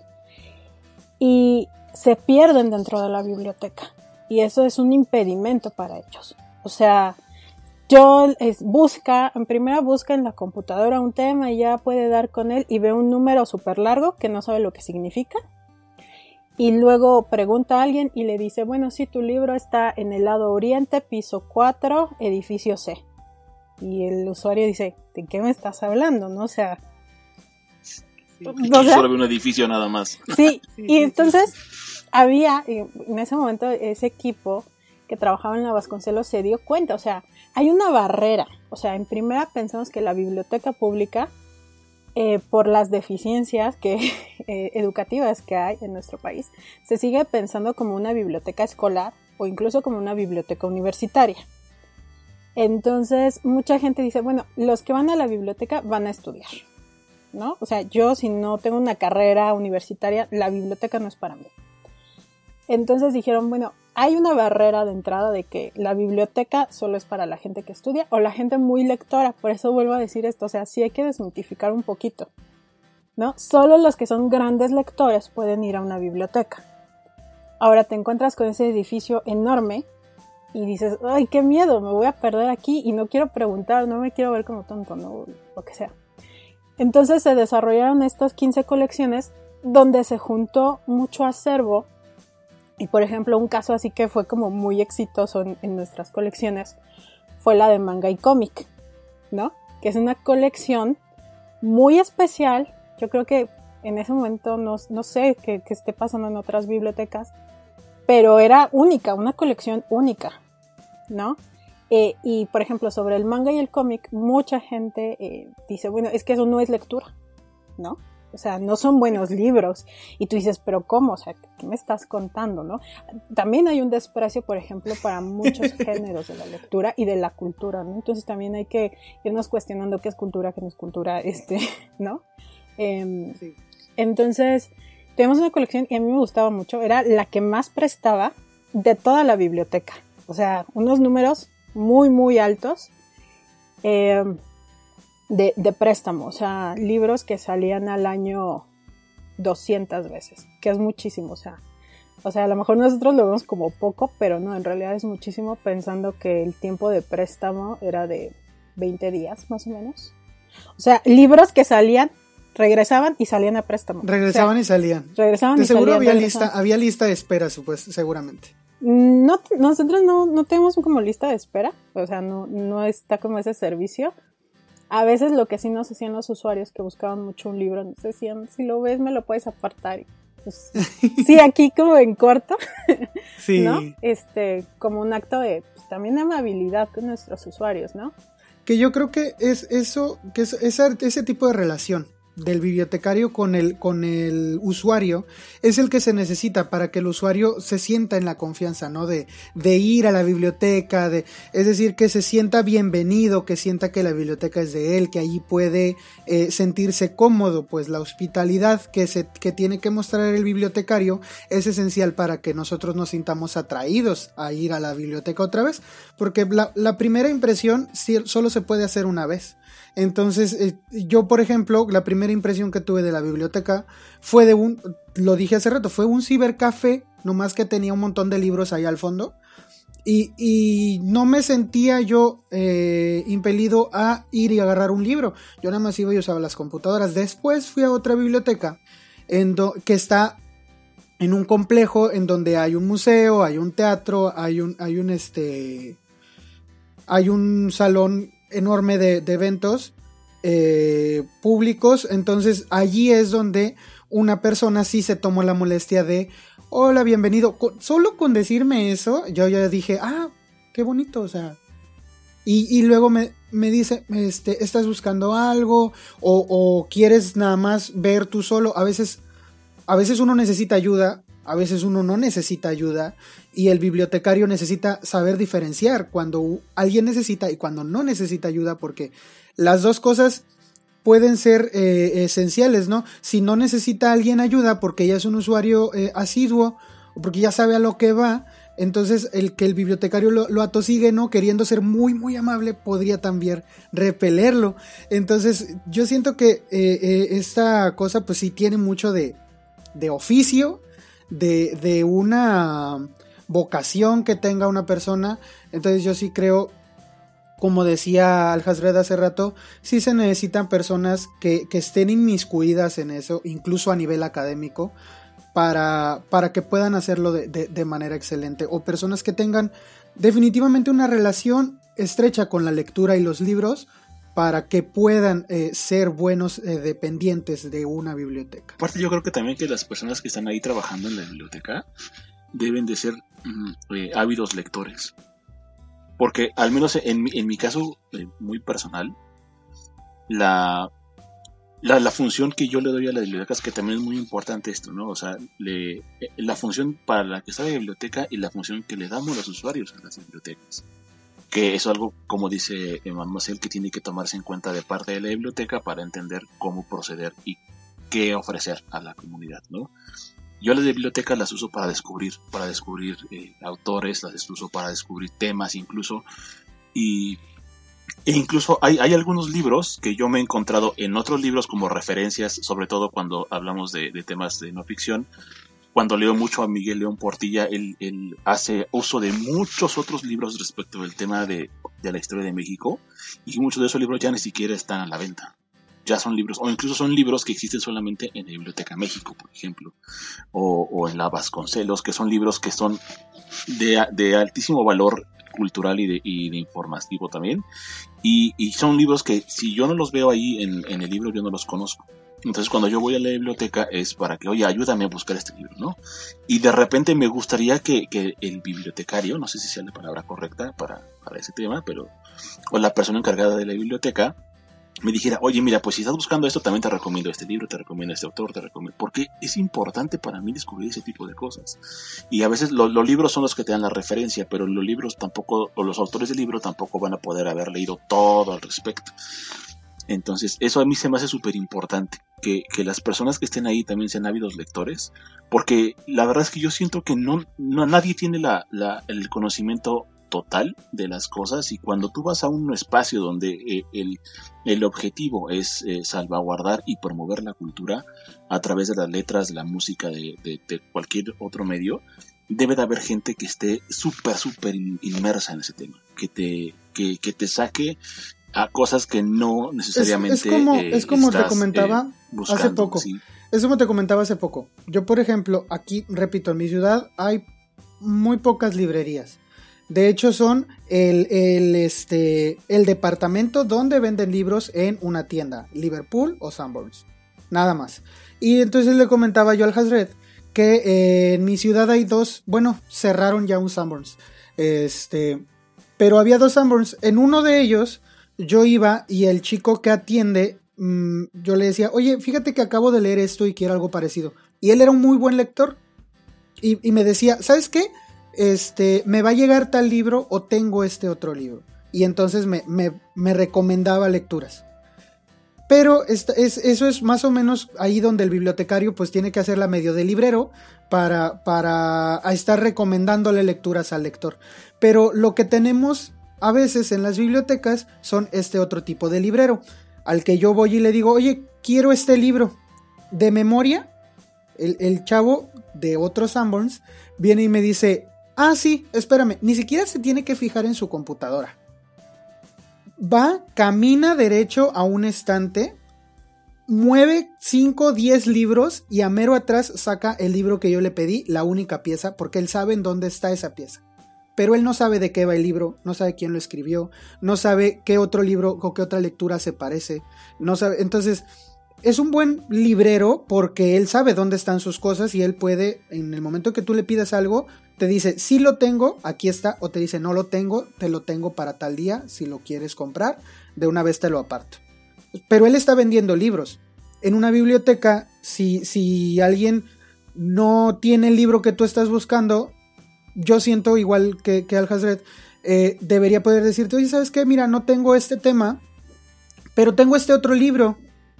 Y se pierden dentro de la biblioteca y eso es un impedimento para ellos. O sea, yo es, busca, en primera busca en la computadora un tema y ya puede dar con él y ve un número súper largo que no sabe lo que significa. Y luego pregunta a alguien y le dice, bueno, si tu libro está en el lado oriente, piso 4, edificio C. Y el usuario dice, ¿de qué me estás hablando? ¿No? O sea... no solo un edificio nada más. Sí, y entonces había, en ese momento, ese equipo que trabajaba en la Vasconcelos se dio cuenta, o sea, hay una barrera. O sea, en primera pensamos que la biblioteca pública, eh, por las deficiencias que, [LAUGHS] eh, educativas que hay en nuestro país, se sigue pensando como una biblioteca escolar o incluso como una biblioteca universitaria. Entonces, mucha gente dice, bueno, los que van a la biblioteca van a estudiar, ¿no? O sea, yo si no tengo una carrera universitaria, la biblioteca no es para mí. Entonces dijeron, bueno, hay una barrera de entrada de que la biblioteca solo es para la gente que estudia o la gente muy lectora, por eso vuelvo a decir esto, o sea, sí hay que desmitificar un poquito, ¿no? Solo los que son grandes lectores pueden ir a una biblioteca. Ahora te encuentras con ese edificio enorme y dices, ay, qué miedo, me voy a perder aquí y no quiero preguntar, no me quiero ver como tonto, no, lo que sea. Entonces se desarrollaron estas 15 colecciones donde se juntó mucho acervo y por ejemplo un caso así que fue como muy exitoso en, nuestras colecciones fue la de manga y cómic, ¿no? Que es una colección muy especial, yo creo que en ese momento no, sé qué esté pasando en otras bibliotecas, pero era única, una colección única, ¿no? Eh, y por ejemplo, sobre el manga y el cómic, mucha gente eh, dice, bueno, es que eso no es lectura, ¿no? O sea, no son buenos libros. Y tú dices, pero ¿cómo? O sea, ¿qué me estás contando, no? También hay un desprecio, por ejemplo, para muchos [LAUGHS] géneros de la lectura y de la cultura, ¿no? Entonces también hay que irnos cuestionando qué es cultura, qué no es cultura, [LAUGHS] este, ¿no? Em, entonces, tenemos una colección y a mí me gustaba mucho. Era la que más prestaba de toda la biblioteca. O sea, unos números muy, muy altos eh, de, préstamo. O sea, libros que salían al año 200 veces, que es muchísimo. O sea, o sea, a lo mejor nosotros lo vemos como poco, pero no, en realidad es muchísimo pensando que el tiempo de préstamo era de 20 días más o menos. O sea, libros que salían, regresaban y salían a préstamo. Regresaban y salían. Regresaban de seguro había lista, había lista de espera, pues, seguramente. No, nosotros no, no tenemos como lista de espera, o sea, no, no está como ese servicio. A veces lo que sí nos hacían los usuarios que buscaban mucho un libro, nos decían, si lo ves me lo puedes apartar. Pues, [LAUGHS] sí, aquí como en corto, [LAUGHS] sí. ¿no? Este, como un acto de, pues, también amabilidad con nuestros usuarios, ¿no? Que yo creo que es eso, que es ese tipo de relación del bibliotecario con el, con el usuario es el que se necesita para que el usuario se sienta en la confianza, ¿no? De, de ir a la biblioteca, de, es decir, que se sienta bienvenido, que sienta que la biblioteca es de él, que allí puede eh, sentirse cómodo, pues la hospitalidad que, se, que tiene que mostrar el bibliotecario es esencial para que nosotros nos sintamos atraídos a ir a la biblioteca otra vez, porque la, la primera impresión solo se puede hacer una vez. Entonces, eh, yo, por ejemplo, la primera impresión que tuve de la biblioteca fue de un, lo dije hace rato, fue un cibercafé, nomás que tenía un montón de libros ahí al fondo. Y, no me sentía yo eh, impelido a ir y agarrar un libro. Yo nada más iba y usaba las computadoras. Después fui a otra biblioteca en que está en un complejo en donde hay un museo, hay un teatro, hay un, hay un este, hay un salón enorme de, eventos eh, públicos. Entonces allí es donde una persona sí se tomó la molestia de, hola, bienvenido. solo con decirme eso, yo ya dije, ah, qué bonito, o sea. Y, luego me, me, dice, este, ¿estás buscando algo? O, o, quieres nada más ver tú solo. A veces, a veces uno necesita ayuda a veces uno no necesita ayuda y el bibliotecario necesita saber diferenciar cuando alguien necesita y cuando no necesita ayuda porque las dos cosas pueden ser eh, esenciales, ¿no? Si no necesita alguien ayuda porque ya es un usuario eh, asiduo o porque ya sabe a lo que va, entonces el que el bibliotecario lo, atosigue, ¿no? Queriendo ser muy, muy amable, podría también repelerlo. Entonces yo siento que eh, esta cosa pues sí tiene mucho de, de oficio de, una vocación que tenga una persona. Entonces yo sí creo, como decía Al hace rato, sí se necesitan personas que, estén inmiscuidas en eso, incluso a nivel académico, para, para que puedan hacerlo de, de, manera excelente. O personas que tengan definitivamente una relación estrecha con la lectura y los libros, para que puedan eh, ser buenos eh, dependientes de una biblioteca. Aparte yo creo que también que las personas que están ahí trabajando en la biblioteca deben de ser mm, eh, ávidos lectores. Porque al menos en, mi caso muy personal, la, la, función que yo le doy a las bibliotecas, que también es muy importante esto, ¿no? O sea, la función para la que está la biblioteca y la función que le damos los usuarios a las bibliotecas que es algo, como dice Marcel, que tiene que tomarse en cuenta de parte de la biblioteca para entender cómo proceder y qué ofrecer a la comunidad, ¿no? Yo las bibliotecas las uso para descubrir, para descubrir eh, autores, las uso para descubrir temas incluso, y e incluso hay, hay, algunos libros que yo me he encontrado en otros libros como referencias, sobre todo cuando hablamos de, de temas de no ficción, cuando leo mucho a Miguel León Portilla, él, hace uso de muchos otros libros respecto del tema de, la historia de México y muchos de esos libros ya ni siquiera están a la venta. Ya son libros, o incluso son libros que existen solamente en la Biblioteca México, por ejemplo, o, en la Vasconcelos, que son libros que son de, altísimo valor cultural y de, informativo también. Y, son libros que si yo no los veo ahí en, en el libro, yo no los conozco. Entonces cuando yo voy a la biblioteca es para que, oye, ayúdame a buscar este libro, ¿no? Y de repente me gustaría que, el bibliotecario, no sé si sea la palabra correcta para, para ese tema, pero, o la persona encargada de la biblioteca, me dijera, oye, mira, pues si estás buscando esto, también te recomiendo este libro, te recomiendo este autor, te recomiendo, porque es importante para mí descubrir ese tipo de cosas. Y a veces los libros son los que te dan la referencia, pero los libros tampoco, o los autores del libro tampoco van a poder haber leído todo al respecto. Entonces, eso a mí se me hace súper importante, que, las personas que estén ahí también sean ávidos lectores, porque la verdad es que yo siento que no, nadie tiene la, el conocimiento total de las cosas y cuando tú vas a un espacio donde eh, el, el, objetivo es eh, salvaguardar y promover la cultura a través de las letras, la música, de, de cualquier otro medio, debe de haber gente que esté súper, súper inmersa en ese tema, que te, que, que te saque a cosas que no necesariamente. Es, como, es como te comentaba eh, hace poco. Es como te comentaba hace poco. Yo, por ejemplo, aquí, repito, en mi ciudad hay muy pocas librerías. De hecho, son el, el, este, el departamento donde venden libros en una tienda, Liverpool o Sanborns. Nada más. Y entonces le comentaba yo al Hazred que eh, en mi ciudad hay dos, bueno, cerraron ya un Sanborns. Este, pero había dos Sanborns. En uno de ellos yo iba y el chico que atiende, mm, yo le decía, oye, fíjate que acabo de leer esto y quiero algo parecido. Y él era un muy buen lector. Y, me decía, ¿sabes qué? Este, me va a llegar tal libro o tengo este otro libro. Y entonces me, me, recomendaba lecturas. Pero es, eso es más o menos ahí donde el bibliotecario pues tiene que hacerla medio de librero para, para estar recomendándole lecturas al lector. Pero lo que tenemos a veces en las bibliotecas son este otro tipo de librero, al que yo voy y le digo, oye, quiero este libro de memoria. El, chavo de otros Sanborns viene y me dice, ah, sí, espérame, ni siquiera se tiene que fijar en su computadora. Va, camina derecho a un estante, mueve 5, 10 libros y a mero atrás saca el libro que yo le pedí, la única pieza, porque él sabe en dónde está esa pieza pero él no sabe de qué va el libro, no sabe quién lo escribió, no sabe qué otro libro o qué otra lectura se parece, no sabe, entonces es un buen librero porque él sabe dónde están sus cosas y él puede, en el momento que tú le pidas algo, te dice, sí lo tengo, aquí está, o te dice, no lo tengo, te lo tengo para tal día, si lo quieres comprar, de una vez te lo aparto. Pero él está vendiendo libros. En una biblioteca, si, si alguien no tiene el libro que tú estás buscando, yo siento igual que, que Al Hazred, eh, debería poder decirte, oye, ¿sabes qué? Mira, no tengo este tema, pero tengo este otro libro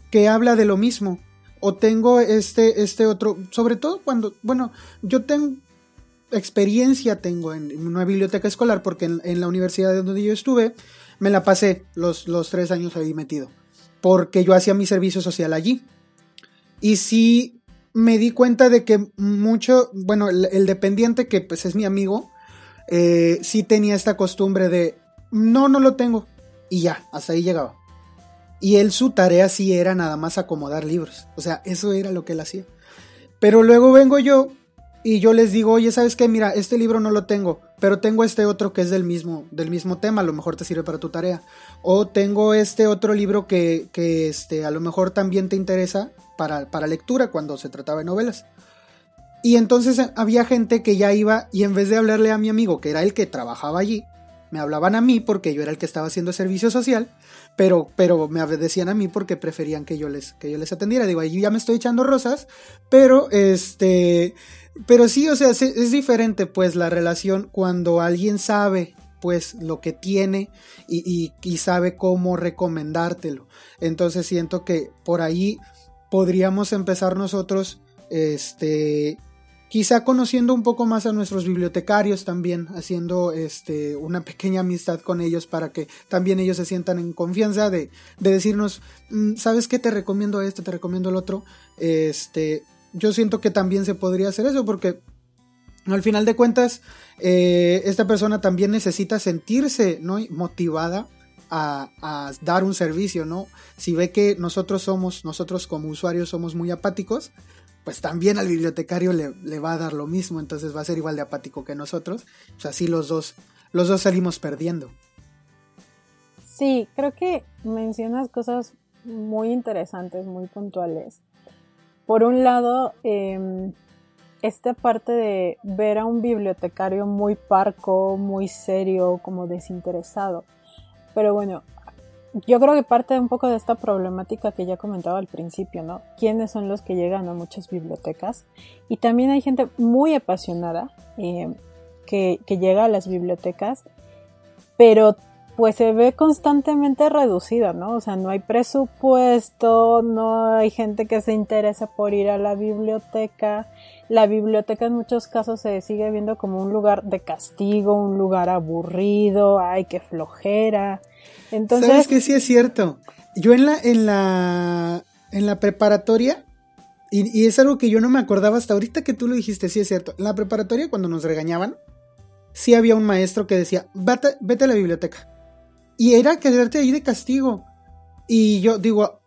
que habla de lo mismo. O tengo este, este otro, sobre todo cuando, bueno, yo tengo experiencia, tengo en una biblioteca escolar, porque en, la universidad donde yo estuve, me la pasé los, los tres años ahí metido, porque yo hacía mi servicio social allí. Y sí me di cuenta de que mucho, bueno, el, dependiente que pues es mi amigo, eh, sí tenía esta costumbre de, no, no lo tengo. Y ya, hasta ahí llegaba. Y él su tarea sí era nada más acomodar libros. O sea, eso era lo que él hacía. Pero luego vengo yo y yo les digo, oye, ¿sabes qué? Mira, este libro no lo tengo, pero tengo este otro que es del mismo, del mismo tema, a lo mejor te sirve para tu tarea. O tengo este otro libro que, que este, a lo mejor también te interesa para, lectura cuando se trataba de novelas. Y entonces había gente que ya iba y en vez de hablarle a mi amigo, que era el que trabajaba allí, me hablaban a mí porque yo era el que estaba haciendo servicio social, pero, pero me decían a mí porque preferían que yo les, que yo les atendiera. Digo, ahí ya me estoy echando rosas, pero este, pero sí, o sea, es, diferente pues la relación cuando alguien sabe pues lo que tiene y, y sabe cómo recomendártelo. Entonces siento que por ahí podríamos empezar nosotros, este, quizá conociendo un poco más a nuestros bibliotecarios también, haciendo este, una pequeña amistad con ellos para que también ellos se sientan en confianza de, de decirnos, mm, ¿sabes qué? Te recomiendo esto, te recomiendo el otro. Este, yo siento que también se podría hacer eso porque al final de cuentas eh, esta persona también necesita sentirse ¿no? motivada a, a, dar un servicio, ¿no? Si ve que nosotros somos, nosotros como usuarios somos muy apáticos, pues también al bibliotecario le, le, va a dar lo mismo, entonces va a ser igual de apático que nosotros. O sea, así los dos, los dos salimos perdiendo. Sí, creo que mencionas cosas muy interesantes, muy puntuales. Por un lado, eh, esta parte de ver a un bibliotecario muy parco, muy serio, como desinteresado. Pero bueno, yo creo que parte un poco de esta problemática que ya comentaba al principio, ¿no? ¿Quiénes son los que llegan a muchas bibliotecas? Y también hay gente muy apasionada eh, que, que llega a las bibliotecas, pero pues se ve constantemente reducida, ¿no? O sea, no hay presupuesto, no hay gente que se interesa por ir a la biblioteca. La biblioteca en muchos casos se sigue viendo como un lugar de castigo, un lugar aburrido, ay, qué flojera. Entonces, ¿Sabes que sí es cierto? Yo en la, en la, en la preparatoria, y, y es algo que yo no me acordaba hasta ahorita que tú lo dijiste, sí es cierto. En la preparatoria, cuando nos regañaban, sí había un maestro que decía, vete, vete a la biblioteca y era quedarte ahí de castigo. Y yo digo,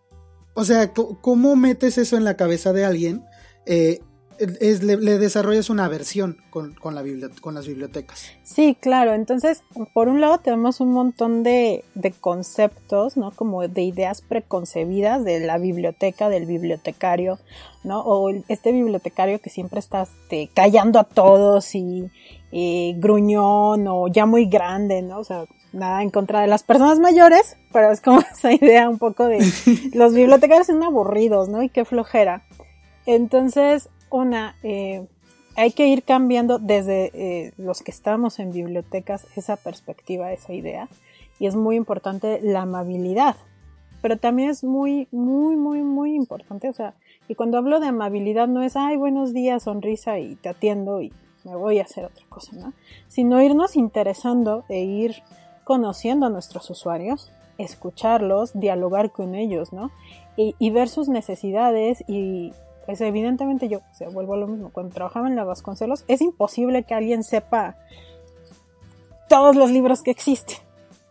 o sea, ¿cómo metes eso en la cabeza de alguien? Eh, es, le, desarrollas una aversión con, con, la con, las bibliotecas. Sí, claro. Entonces, por un lado tenemos un montón de, de, conceptos, ¿no? Como de ideas preconcebidas de la biblioteca, del bibliotecario, ¿no? O este bibliotecario que siempre está este, callando a todos y eh, gruñón o ya muy grande, ¿no? O sea, nada en contra de las personas mayores, pero es como [LAUGHS] esa idea un poco de [LAUGHS] los bibliotecarios son aburridos, ¿no? Y qué flojera. Entonces, una, eh, hay que ir cambiando desde eh, los que estamos en bibliotecas esa perspectiva, esa idea. Y es muy importante la amabilidad. Pero también es muy, muy, muy, muy importante. O sea, y cuando hablo de amabilidad no es, ay, buenos días, sonrisa y te atiendo y me voy a hacer otra cosa, ¿no? Sino irnos interesando e ir conociendo a nuestros usuarios, escucharlos, dialogar con ellos, ¿no? Y, y ver sus necesidades y pues evidentemente yo, o sea, vuelvo a lo mismo, cuando trabajaba en la Vasconcelos, es imposible que alguien sepa todos los libros que existen,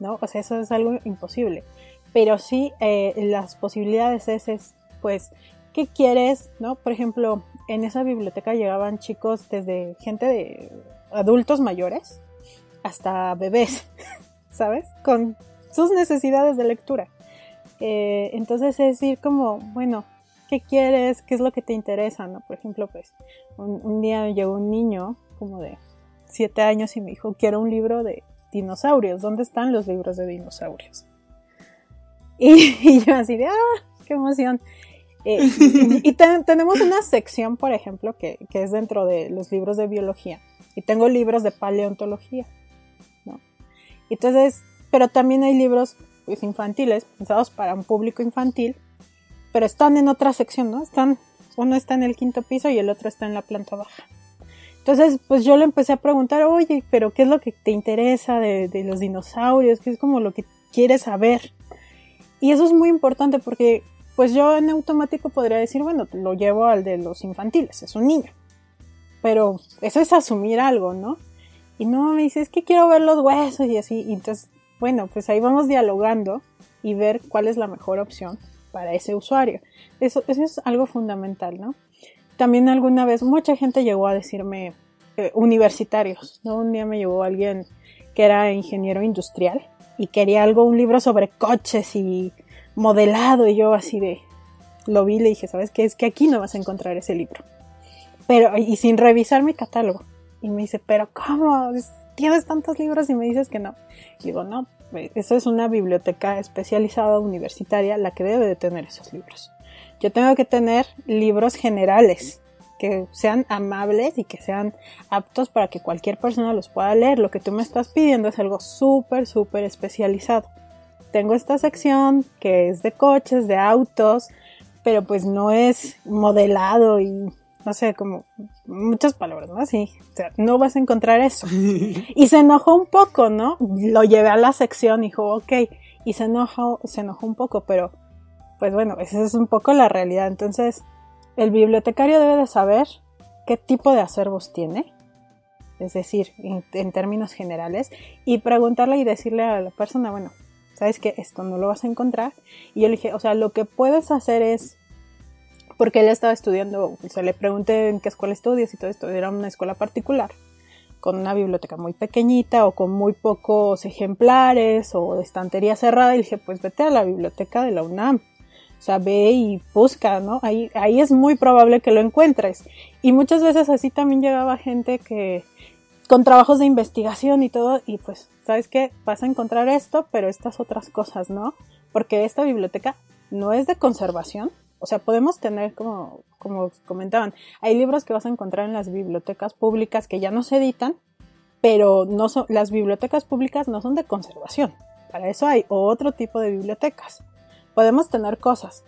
¿no? O sea, eso es algo imposible. Pero sí, eh, las posibilidades es, es, pues, ¿qué quieres? ¿No? Por ejemplo, en esa biblioteca llegaban chicos desde gente de adultos mayores hasta bebés, ¿sabes? Con sus necesidades de lectura. Eh, entonces es decir como, bueno, ¿qué quieres? ¿Qué es lo que te interesa? ¿no? Por ejemplo, pues un, un día llegó un niño como de siete años y me dijo, quiero un libro de dinosaurios. ¿Dónde están los libros de dinosaurios? [LAUGHS] Y, yo así de, ah, qué emoción. Eh, y, y ten, tenemos una sección, por ejemplo, que, es dentro de los libros de biología. Y tengo libros de paleontología. Entonces, pero también hay libros pues, infantiles, pensados para un público infantil, pero están en otra sección, ¿no? Están, uno está en el quinto piso y el otro está en la planta baja. Entonces, pues yo le empecé a preguntar, oye, pero ¿qué es lo que te interesa de, de los dinosaurios? ¿Qué es como lo que quieres saber? Y eso es muy importante porque, pues yo en automático podría decir, bueno, lo llevo al de los infantiles, es un niño. Pero eso es asumir algo, ¿no? Y no, me dice, es que quiero ver los huesos y así. Y entonces, bueno, pues ahí vamos dialogando y ver cuál es la mejor opción para ese usuario. Eso, eso es algo fundamental, ¿no? También alguna vez mucha gente llegó a decirme, eh, universitarios, ¿no? Un día me llegó alguien que era ingeniero industrial y quería algo, un libro sobre coches y modelado y yo así de, lo vi y le dije, ¿sabes qué? Es que aquí no vas a encontrar ese libro. Pero, y sin revisar mi catálogo. Y me dice, pero ¿cómo? Tienes tantos libros y me dices que no. Y digo, no, eso es una biblioteca especializada universitaria la que debe de tener esos libros. Yo tengo que tener libros generales que sean amables y que sean aptos para que cualquier persona los pueda leer. Lo que tú me estás pidiendo es algo súper, súper especializado. Tengo esta sección que es de coches, de autos, pero pues no es modelado y no sé, como muchas palabras, ¿no? Sí, o sea, no vas a encontrar eso. [LAUGHS] Y se enojó un poco, ¿no? Lo llevé a la sección y dijo, ok, y se enojó, se enojó un poco, pero pues bueno, esa es un poco la realidad. Entonces, el bibliotecario debe de saber qué tipo de acervos tiene, es decir, en, términos generales, y preguntarle y decirle a la persona, bueno, sabes que esto no lo vas a encontrar. Y yo le dije, o sea, lo que puedes hacer es, porque él estaba estudiando, o sea, le pregunté en qué escuela estudias y todo esto, era una escuela particular, con una biblioteca muy pequeñita o con muy pocos ejemplares o de estantería cerrada, y dije, pues vete a la biblioteca de la UNAM. O sea, ve y busca, ¿no? Ahí, ahí es muy probable que lo encuentres. Y muchas veces así también llegaba gente que, con trabajos de investigación y todo, y pues, ¿sabes qué? Vas a encontrar esto, pero estas otras cosas, ¿no? Porque esta biblioteca no es de conservación. O sea, podemos tener, como, como comentaban, hay libros que vas a encontrar en las bibliotecas públicas que ya no se editan, pero no son, las bibliotecas públicas no son de conservación. Para eso hay otro tipo de bibliotecas podemos tener cosas,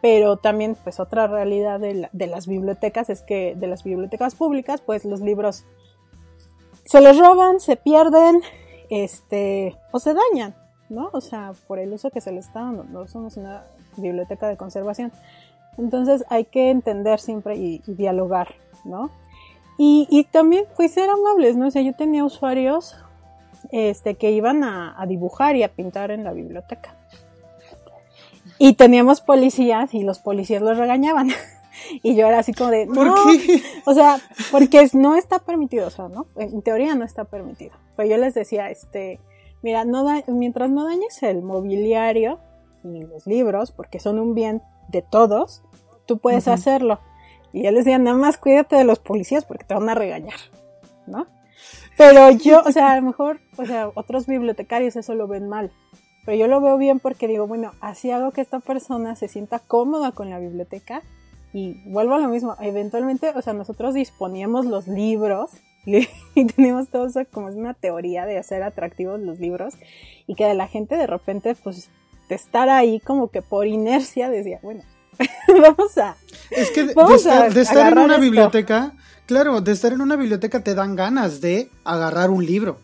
pero también pues otra realidad de, las bibliotecas es que de las bibliotecas públicas pues los libros se les roban, se pierden, este, o se dañan, ¿no? O sea, por el uso que se les está dando, no somos una biblioteca de conservación. Entonces hay que entender siempre y, dialogar, ¿no? Y, también pues ser amables, ¿no? O sea, yo tenía usuarios este, que iban a dibujar y a pintar en la biblioteca. Y teníamos policías y los policías los regañaban. [LAUGHS] y yo era así como de, ¿por qué? O sea, porque no está permitido, o sea, ¿no? En teoría no está permitido. Pero yo les decía, este, mira, no mientras no dañes el mobiliario ni los libros, porque son un bien de todos, tú puedes hacerlo. Y yo les decía, nada más cuídate de los policías porque te van a regañar, ¿no? Pero yo, o sea, a lo mejor, o sea, otros bibliotecarios eso lo ven mal. Pero yo lo veo bien porque digo, bueno, así hago que esta persona se sienta cómoda con la biblioteca y vuelvo a lo mismo, eventualmente, o sea, nosotros disponíamos los libros [LAUGHS] y tenemos todo eso como es una teoría de hacer atractivos los libros y que de la gente de repente, pues, estar ahí como que por inercia decía, bueno, [LAUGHS] vamos a... Es que de, estar, de estar en una biblioteca, claro, de estar en una biblioteca te dan ganas de agarrar un libro.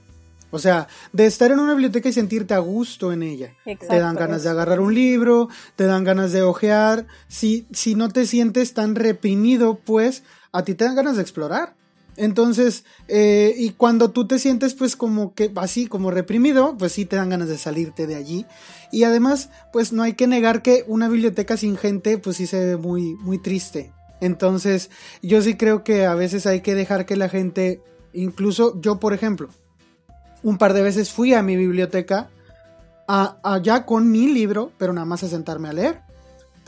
O sea, de estar en una biblioteca y sentirte a gusto en ella. te dan ganas de agarrar un libro, te dan ganas de ojear. Si, si no te sientes tan reprimido, pues a ti te dan ganas de explorar. Entonces, eh, y cuando tú te sientes pues como que así, como reprimido, pues sí te dan ganas de salirte de allí. Y además, pues no hay que negar que una biblioteca sin gente, pues sí se ve muy, muy triste. Entonces, yo sí creo que a veces hay que dejar que la gente, incluso yo por ejemplo, un par de veces fui a mi biblioteca allá con mi libro, pero nada más a sentarme a leer.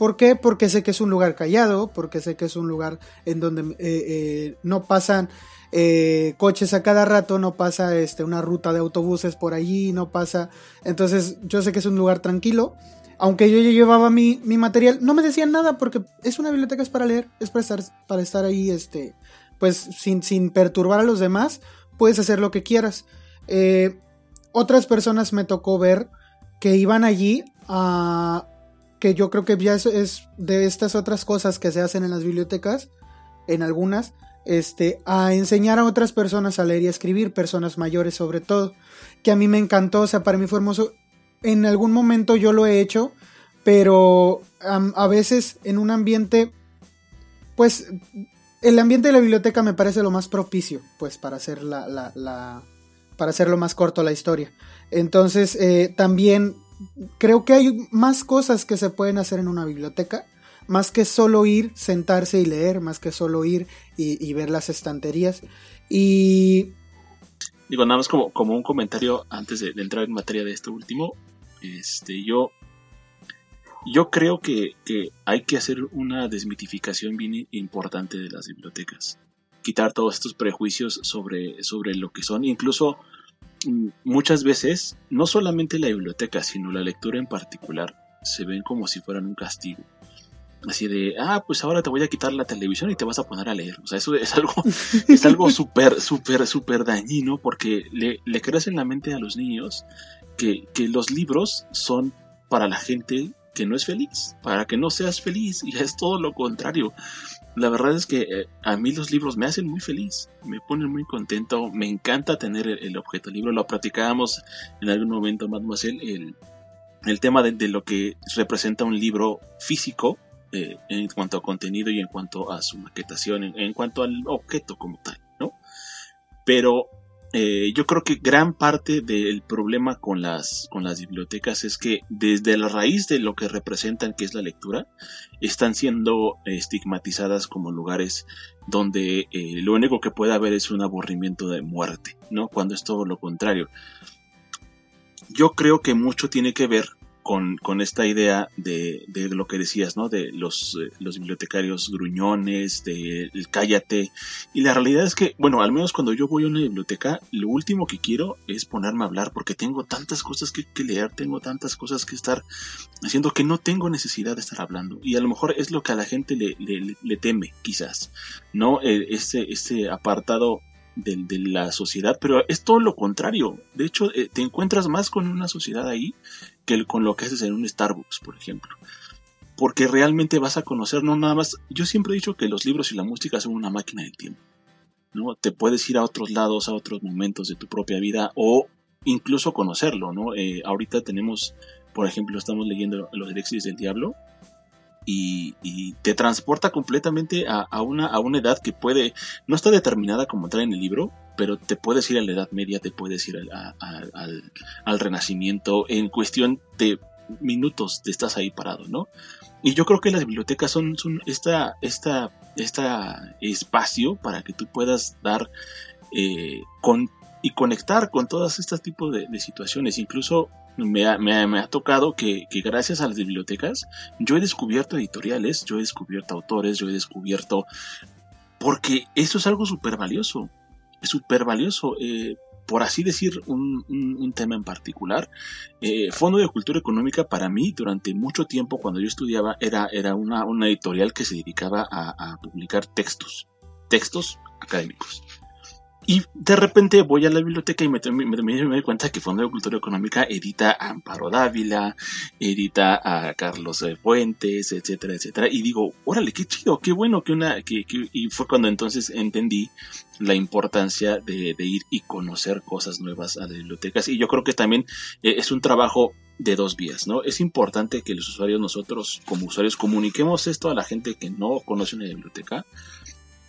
¿Por qué? Porque sé que es un lugar callado, porque sé que es un lugar en donde eh, eh, no pasan eh, coches a cada rato, no pasa este, una ruta de autobuses por allí, no pasa... Entonces yo sé que es un lugar tranquilo. Aunque yo ya llevaba mi, material, no me decían nada porque es una biblioteca, es para leer, es para estar, para estar ahí, este, pues sin, sin perturbar a los demás, puedes hacer lo que quieras. Otras personas me tocó ver que iban allí a... que yo creo que ya es, de estas otras cosas que se hacen en las bibliotecas, en algunas, este, a enseñar a otras personas a leer y a escribir, personas mayores sobre todo, que a mí me encantó, o sea, para mí fue hermoso. En algún momento yo lo he hecho, pero a veces en un ambiente, pues, el ambiente de la biblioteca me parece lo más propicio, pues, para hacer la, la para hacerlo más corto la historia. Entonces, eh, también creo que hay más cosas que se pueden hacer en una biblioteca, más que solo ir, sentarse y leer, más que solo ir y, ver las estanterías. Y... Digo, nada más como, como un comentario antes de, entrar en materia de esto último. Este, yo, yo creo que, que hay que hacer una desmitificación bien importante de las bibliotecas quitar todos estos prejuicios sobre, sobre lo que son. Incluso muchas veces, no solamente la biblioteca, sino la lectura en particular, se ven como si fueran un castigo. Así de, ah, pues ahora te voy a quitar la televisión y te vas a poner a leer. O sea, eso es algo, [LAUGHS] es algo súper, súper, súper dañino porque le, le en la mente a los niños que, que los libros son para la gente que no es feliz, para que no seas feliz. Y es todo lo contrario la verdad es que eh, a mí los libros me hacen muy feliz, me ponen muy contento, me encanta tener el, objeto libro. Lo platicábamos en algún momento, mademoiselle, el, el tema de, lo que representa un libro físico eh, en cuanto a contenido y en cuanto a su maquetación, en, cuanto al objeto como tal, ¿no? Pero eh, yo creo que gran parte del problema con las, con las bibliotecas es que desde la raíz de lo que representan, que es la lectura, están siendo estigmatizadas como lugares donde eh, lo único que puede haber es un aburrimiento de muerte, ¿no? Cuando es todo lo contrario. Yo creo que mucho tiene que ver con, con esta idea de, de, lo que decías, ¿no? De los, eh, los bibliotecarios gruñones, de el cállate. Y la realidad es que, bueno, al menos cuando yo voy a una biblioteca, lo último que quiero es ponerme a hablar porque tengo tantas cosas que, leer, tengo tantas cosas que estar haciendo que no tengo necesidad de estar hablando. Y a lo mejor es lo que a la gente le, le, teme, quizás, ¿no? Este, este apartado de, de, la sociedad, pero es todo lo contrario. De hecho, eh, te encuentras más con una sociedad ahí que con lo que haces en un Starbucks, por ejemplo. Porque realmente vas a conocer, no nada más. Yo siempre he dicho que los libros y la música son una máquina del tiempo. ¿no? Te puedes ir a otros lados, a otros momentos de tu propia vida o incluso conocerlo, ¿no? Eh, ahorita tenemos, por ejemplo, estamos leyendo Los Elixires del Diablo y, te transporta completamente a, una, a una edad que puede, no está determinada como trae en el libro, pero te puedes ir a la Edad Media, te puedes ir al, al, Renacimiento, en cuestión de minutos te estás ahí parado, ¿no? Y yo creo que las bibliotecas son, son esta, esta, esta espacio para que tú puedas dar eh, con, y conectar con todos estos tipos de, situaciones. Incluso me ha, me, ha, tocado que, que, gracias a las bibliotecas yo he descubierto editoriales, yo he descubierto autores, yo he descubierto... Porque eso es algo súper valioso súper valioso. Eh, por así decir, un, un, tema en particular. Eh, Fondo de Cultura Económica para mí durante mucho tiempo cuando yo estudiaba era, era una, una editorial que se dedicaba a, a publicar textos, textos académicos. Y de repente voy a la biblioteca y me, doy cuenta que Fondo de Cultura Económica edita a Amparo Dávila, edita a Carlos Fuentes, etcétera, etcétera. Y digo, órale, qué chido, qué bueno que una... Que, y fue cuando entonces entendí la importancia de, ir y conocer cosas nuevas a las bibliotecas. Y yo creo que también eh, es un trabajo de dos vías, ¿no? Es importante que los usuarios, nosotros como usuarios, comuniquemos esto a la gente que no conoce una biblioteca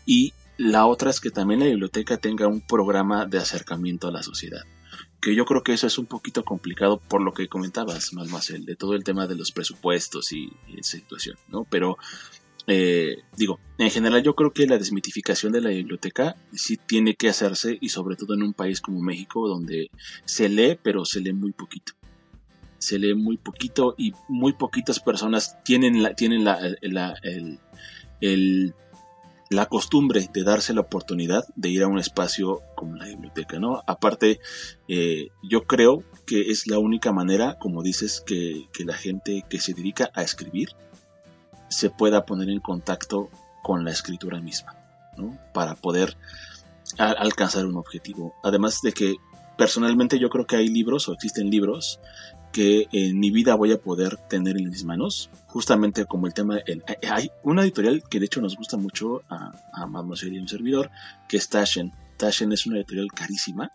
y la otra es que también la biblioteca tenga un programa de acercamiento a la sociedad. Que yo creo que eso es un poquito complicado por lo que comentabas, el de todo el tema de los presupuestos y, esa situación, ¿no? Pero eh, digo, en general yo creo que la desmitificación de la biblioteca sí tiene que hacerse y sobre todo en un país como México donde se lee pero se lee muy poquito. Se lee muy poquito y muy poquitas personas tienen la, tienen la, el la costumbre de darse la oportunidad de ir a un espacio como la biblioteca, ¿no? Aparte, eh, yo creo que es la única manera, como dices, que, la gente que se dedica a escribir se pueda poner en contacto con la escritura misma, ¿no? Para poder alcanzar un objetivo. Además de que personalmente yo creo que hay libros o existen libros que en mi vida voy a poder tener en mis manos, justamente como el tema, el, hay una editorial que de hecho nos gusta mucho a, a y un servidor, que es Tashen. Tashen es una editorial carísima,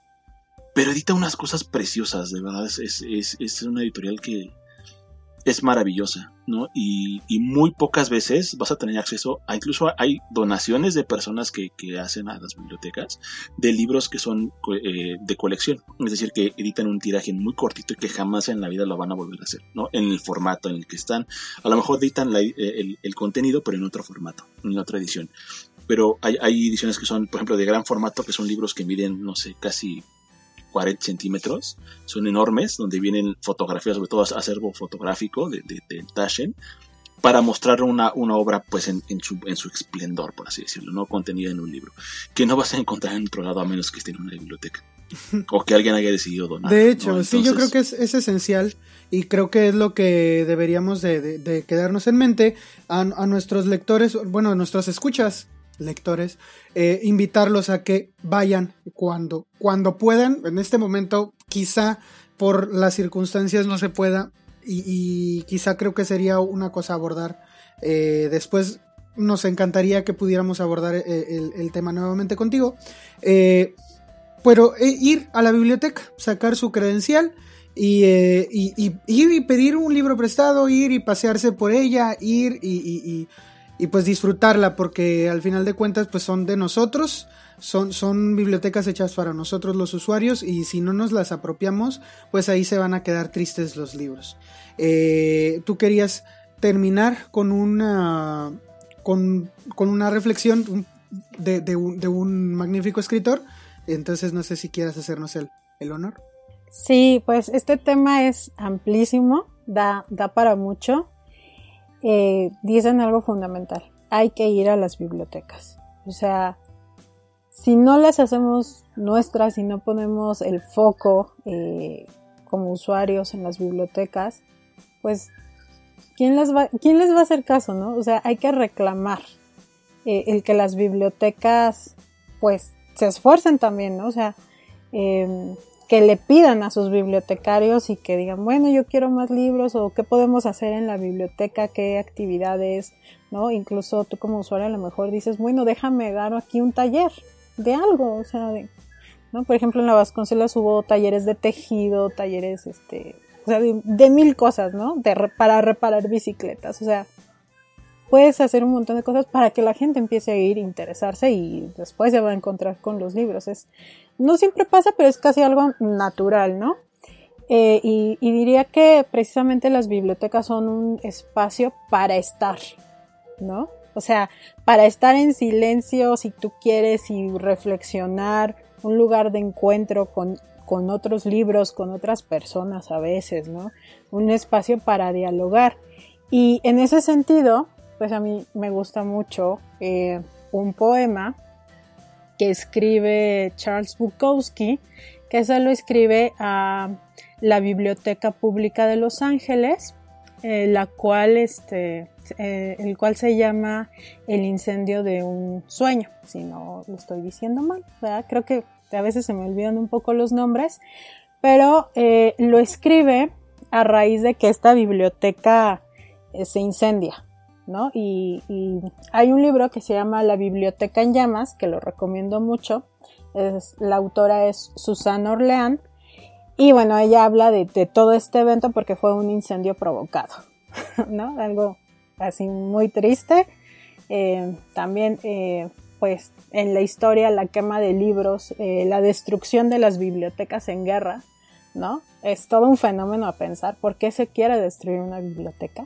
pero edita unas cosas preciosas, de verdad, es, es, es una editorial que, es maravillosa, ¿no? Y, muy pocas veces vas a tener acceso a, incluso hay donaciones de personas que, hacen a las bibliotecas de libros que son eh, de colección, es decir, que editan un tiraje muy cortito y que jamás en la vida lo van a volver a hacer, ¿no? En el formato en el que están, a lo mejor editan eh, el, el, contenido, pero en otro formato, en otra edición. Pero hay, hay ediciones que son, por ejemplo, de gran formato, que son libros que miden, no sé, casi 40 centímetros, son enormes, donde vienen fotografías, sobre todo acervo fotográfico de, de, Taschen, para mostrar una, una obra pues en, su, en su esplendor, por así decirlo, no contenida en un libro, que no vas a encontrar en otro lado a menos que esté en una biblioteca. [LAUGHS] o que alguien haya decidido donar. De hecho, sí, yo creo que es, es, esencial y creo que es lo que deberíamos de, de, quedarnos en mente a, a, nuestros lectores, bueno, a nuestras escuchas, lectores, eh, invitarlos a que vayan cuando, cuando puedan. En este momento, quizá por las circunstancias no se pueda y, quizá creo que sería una cosa abordar. Eh, después nos encantaría que pudiéramos abordar eh, el, tema nuevamente contigo. pero ir a la biblioteca, sacar su credencial eh, y, y, ir y pedir un libro prestado, ir y pasearse por ella, ir y, y, pues disfrutarla, porque al final de cuentas pues son de nosotros, son, son bibliotecas hechas para nosotros los usuarios y si no nos las apropiamos pues ahí se van a quedar tristes los libros. Eh, Tú querías terminar con una, con, con una reflexión de, un, de, un, magnífico escritor, entonces no sé si quieras hacernos el, el honor. Sí, pues este tema es amplísimo, da, da para mucho. Eh, dicen algo fundamental, hay que ir a las bibliotecas. O sea, si no las hacemos nuestras, si no ponemos el foco eh, como usuarios en las bibliotecas, pues ¿quién les va, quién les va a hacer caso, no? O sea, hay que reclamar eh, el que las bibliotecas, pues, se esfuercen también, ¿no? O sea, eh, que le pidan a sus bibliotecarios y que digan, bueno, yo quiero más libros o qué podemos hacer en la biblioteca, qué actividades, ¿no? Incluso tú como usuario a lo mejor dices, bueno, déjame dar aquí un taller de algo, o sea, de, ¿no? Por ejemplo, en la Vasconcelos hubo talleres de tejido, talleres, este, o sea, de, mil cosas, ¿no? De, para reparar bicicletas, o sea, puedes hacer un montón de cosas para que la gente empiece a ir, a interesarse y después se va a encontrar con los libros. Es, no siempre pasa, pero es casi algo natural, ¿no? Eh, y, diría que precisamente las bibliotecas son un espacio para estar, ¿no? O sea, para estar en silencio si tú quieres y reflexionar, un lugar de encuentro con, con otros libros, con otras personas a veces, ¿no? Un espacio para dialogar. Y en ese sentido, pues a mí me gusta mucho eh, un poema que escribe Charles Bukowski, que eso lo escribe a la Biblioteca Pública de Los Ángeles, eh, la cual, este, eh, el cual se llama El incendio de un sueño, si no lo estoy diciendo mal, creo que a veces se me olvidan un poco los nombres, pero lo escribe a raíz de que esta biblioteca se incendia, ¿no? Y, hay un libro que se llama La Biblioteca en Llamas, que lo recomiendo mucho. La autora es Susana Orleán. Y bueno, ella habla de, todo este evento porque fue un incendio provocado, [LAUGHS] ¿no? Algo así muy triste. Eh, también, eh, pues, en la historia, la quema de libros, eh, la destrucción de las bibliotecas en guerra, ¿no? Es todo un fenómeno a pensar. ¿Por qué se quiere destruir una biblioteca?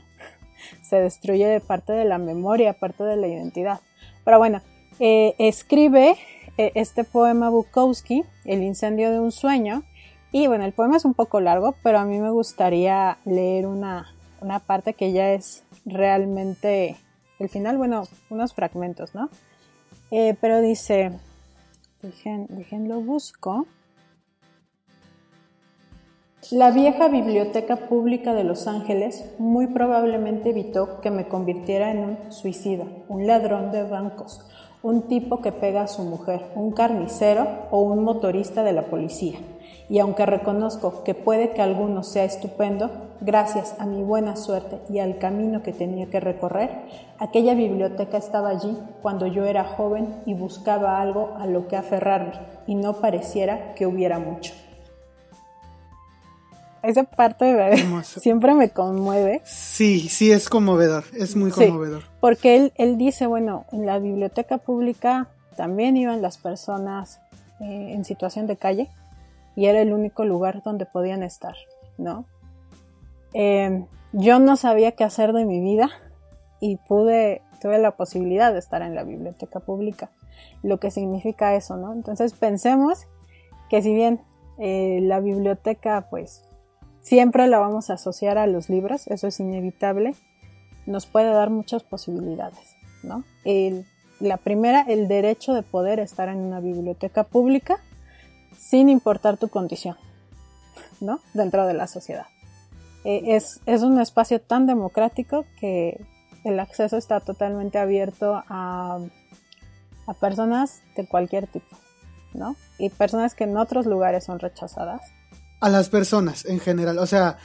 Se destruye de parte de la memoria, parte de la identidad. Pero bueno, eh, escribe eh, este poema Bukowski, El incendio de un sueño, y bueno, el poema es un poco largo, pero a mí me gustaría leer una, parte que ya es realmente el final, bueno, unos fragmentos, ¿no? Eh, pero dice, dejen, déjenlo busco. La vieja biblioteca pública de Los Ángeles muy probablemente evitó que me convirtiera en un suicida, un ladrón de bancos, un tipo que pega a su mujer, un carnicero o un motorista de la policía. Y aunque reconozco que puede que alguno sea estupendo, gracias a mi buena suerte y al camino que tenía que recorrer, aquella biblioteca estaba allí cuando yo era joven y buscaba algo a lo que aferrarme, y no pareciera que hubiera mucho esa parte [LAUGHS] siempre me conmueve. Sí, sí, es conmovedor, es muy conmovedor. porque él, él dice, bueno, en la biblioteca pública también iban las personas eh, en situación de calle y era el único lugar donde podían estar, ¿no? Em, yo no sabía qué hacer de mi vida y pude, tuve la posibilidad de estar en la biblioteca pública, lo que significa eso, ¿no? Entonces pensemos que si bien eh, la biblioteca pues siempre la vamos a asociar a los libros, eso es inevitable, nos puede dar muchas posibilidades, ¿no? la primera, el derecho de poder estar en una biblioteca pública sin importar tu condición, ¿no? Dentro de la sociedad. Eh, es, es, un espacio tan democrático que el acceso está totalmente abierto a, a personas de cualquier tipo, ¿no? Y personas que en otros lugares son rechazadas a las personas en general. O sea,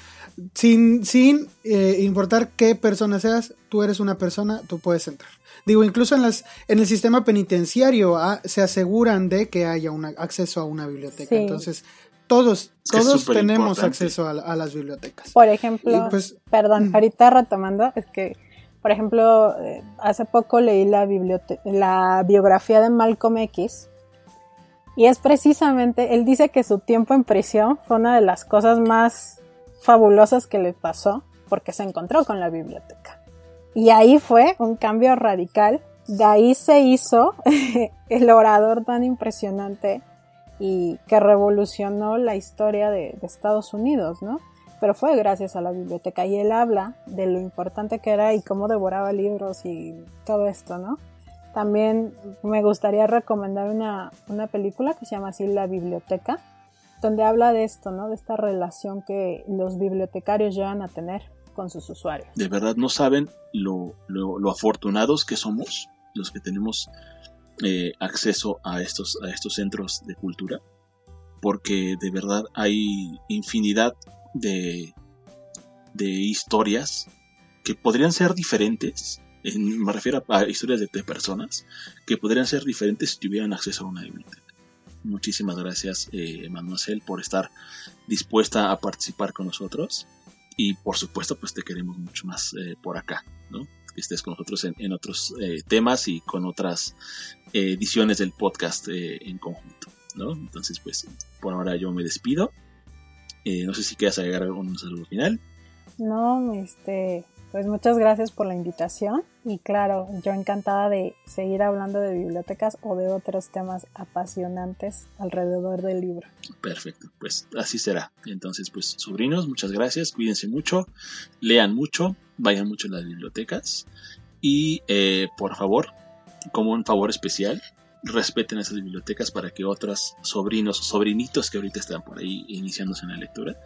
sin, sin eh, importar qué persona seas, tú eres una persona, tú puedes entrar. Digo, incluso en, las, en el sistema penitenciario ah, se aseguran de que haya un acceso a una biblioteca. Entonces, todos, todos tenemos acceso a, las bibliotecas. Por ejemplo, pues, perdón, mm. ahorita retomando, es que, por ejemplo, eh, hace poco leí la, la biografía de Malcolm X y es precisamente, él dice que su tiempo en prisión fue una de las cosas más fabulosas que le pasó porque se encontró con la biblioteca. Y ahí fue un cambio radical. De ahí se hizo [LAUGHS] el orador tan impresionante y que revolucionó la historia de, Estados Unidos, ¿no? Pero fue gracias a la biblioteca y él habla de lo importante que era y cómo devoraba libros y todo esto, ¿no? También me gustaría recomendar una, una película que se llama así La Biblioteca, donde habla de esto, ¿no? De esta relación que los bibliotecarios llevan a tener con sus usuarios. De verdad no saben lo, lo afortunados que somos los que tenemos eh, acceso a estos, a estos centros de cultura, porque de verdad hay infinidad de, de historias que podrían ser diferentes, me refiero a, historias de, personas, que podrían ser diferentes si tuvieran acceso a una biblioteca. Muchísimas gracias, eh, Manuel, por estar dispuesta a participar con nosotros. Y por supuesto, pues te queremos mucho más eh, por acá, ¿no? que estés con nosotros en, otros eh, temas y con otras eh, ediciones del podcast en conjunto, ¿no? Entonces, pues, por ahora yo me despido. no sé si quieras agregar algún saludo final. No, este, pues muchas gracias por la invitación y claro, yo encantada de seguir hablando de bibliotecas o de otros temas apasionantes alrededor del libro. Perfecto, pues así será. Entonces, pues sobrinos, muchas gracias, cuídense mucho, lean mucho, vayan mucho a las bibliotecas y eh, por favor, como un favor especial, respeten esas bibliotecas para que otros sobrinos, sobrinitos que ahorita están por ahí iniciándose en la lectura,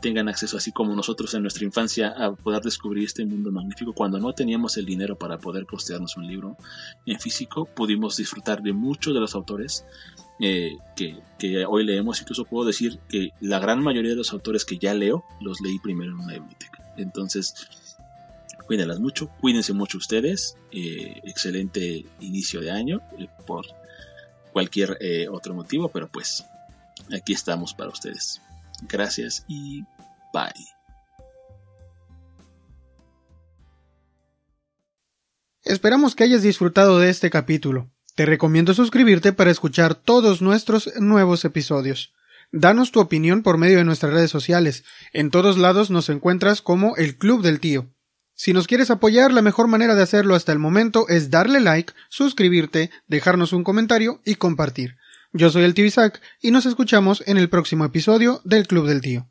tengan acceso, así como nosotros en nuestra infancia, a poder descubrir este mundo magnífico. Cuando no teníamos el dinero para poder costearnos un libro en físico, pudimos disfrutar de muchos de los autores eh, que, que, hoy leemos. Incluso puedo decir que la gran mayoría de los autores que ya leo, los leí primero en una biblioteca. Entonces, cuídenlas mucho, cuídense mucho ustedes. Eh, excelente inicio de año eh, por cualquier eh, otro motivo, pero pues aquí estamos para ustedes. Gracias y bye. Esperamos que hayas disfrutado de este capítulo. Te recomiendo suscribirte para escuchar todos nuestros nuevos episodios. Danos tu opinión por medio de nuestras redes sociales. En todos lados nos encuentras como el Club del Tío. Si nos quieres apoyar, la mejor manera de hacerlo hasta el momento es darle like, suscribirte, dejarnos un comentario y compartir. Yo soy el tío Isaac y nos escuchamos en el próximo episodio del Club del Tío.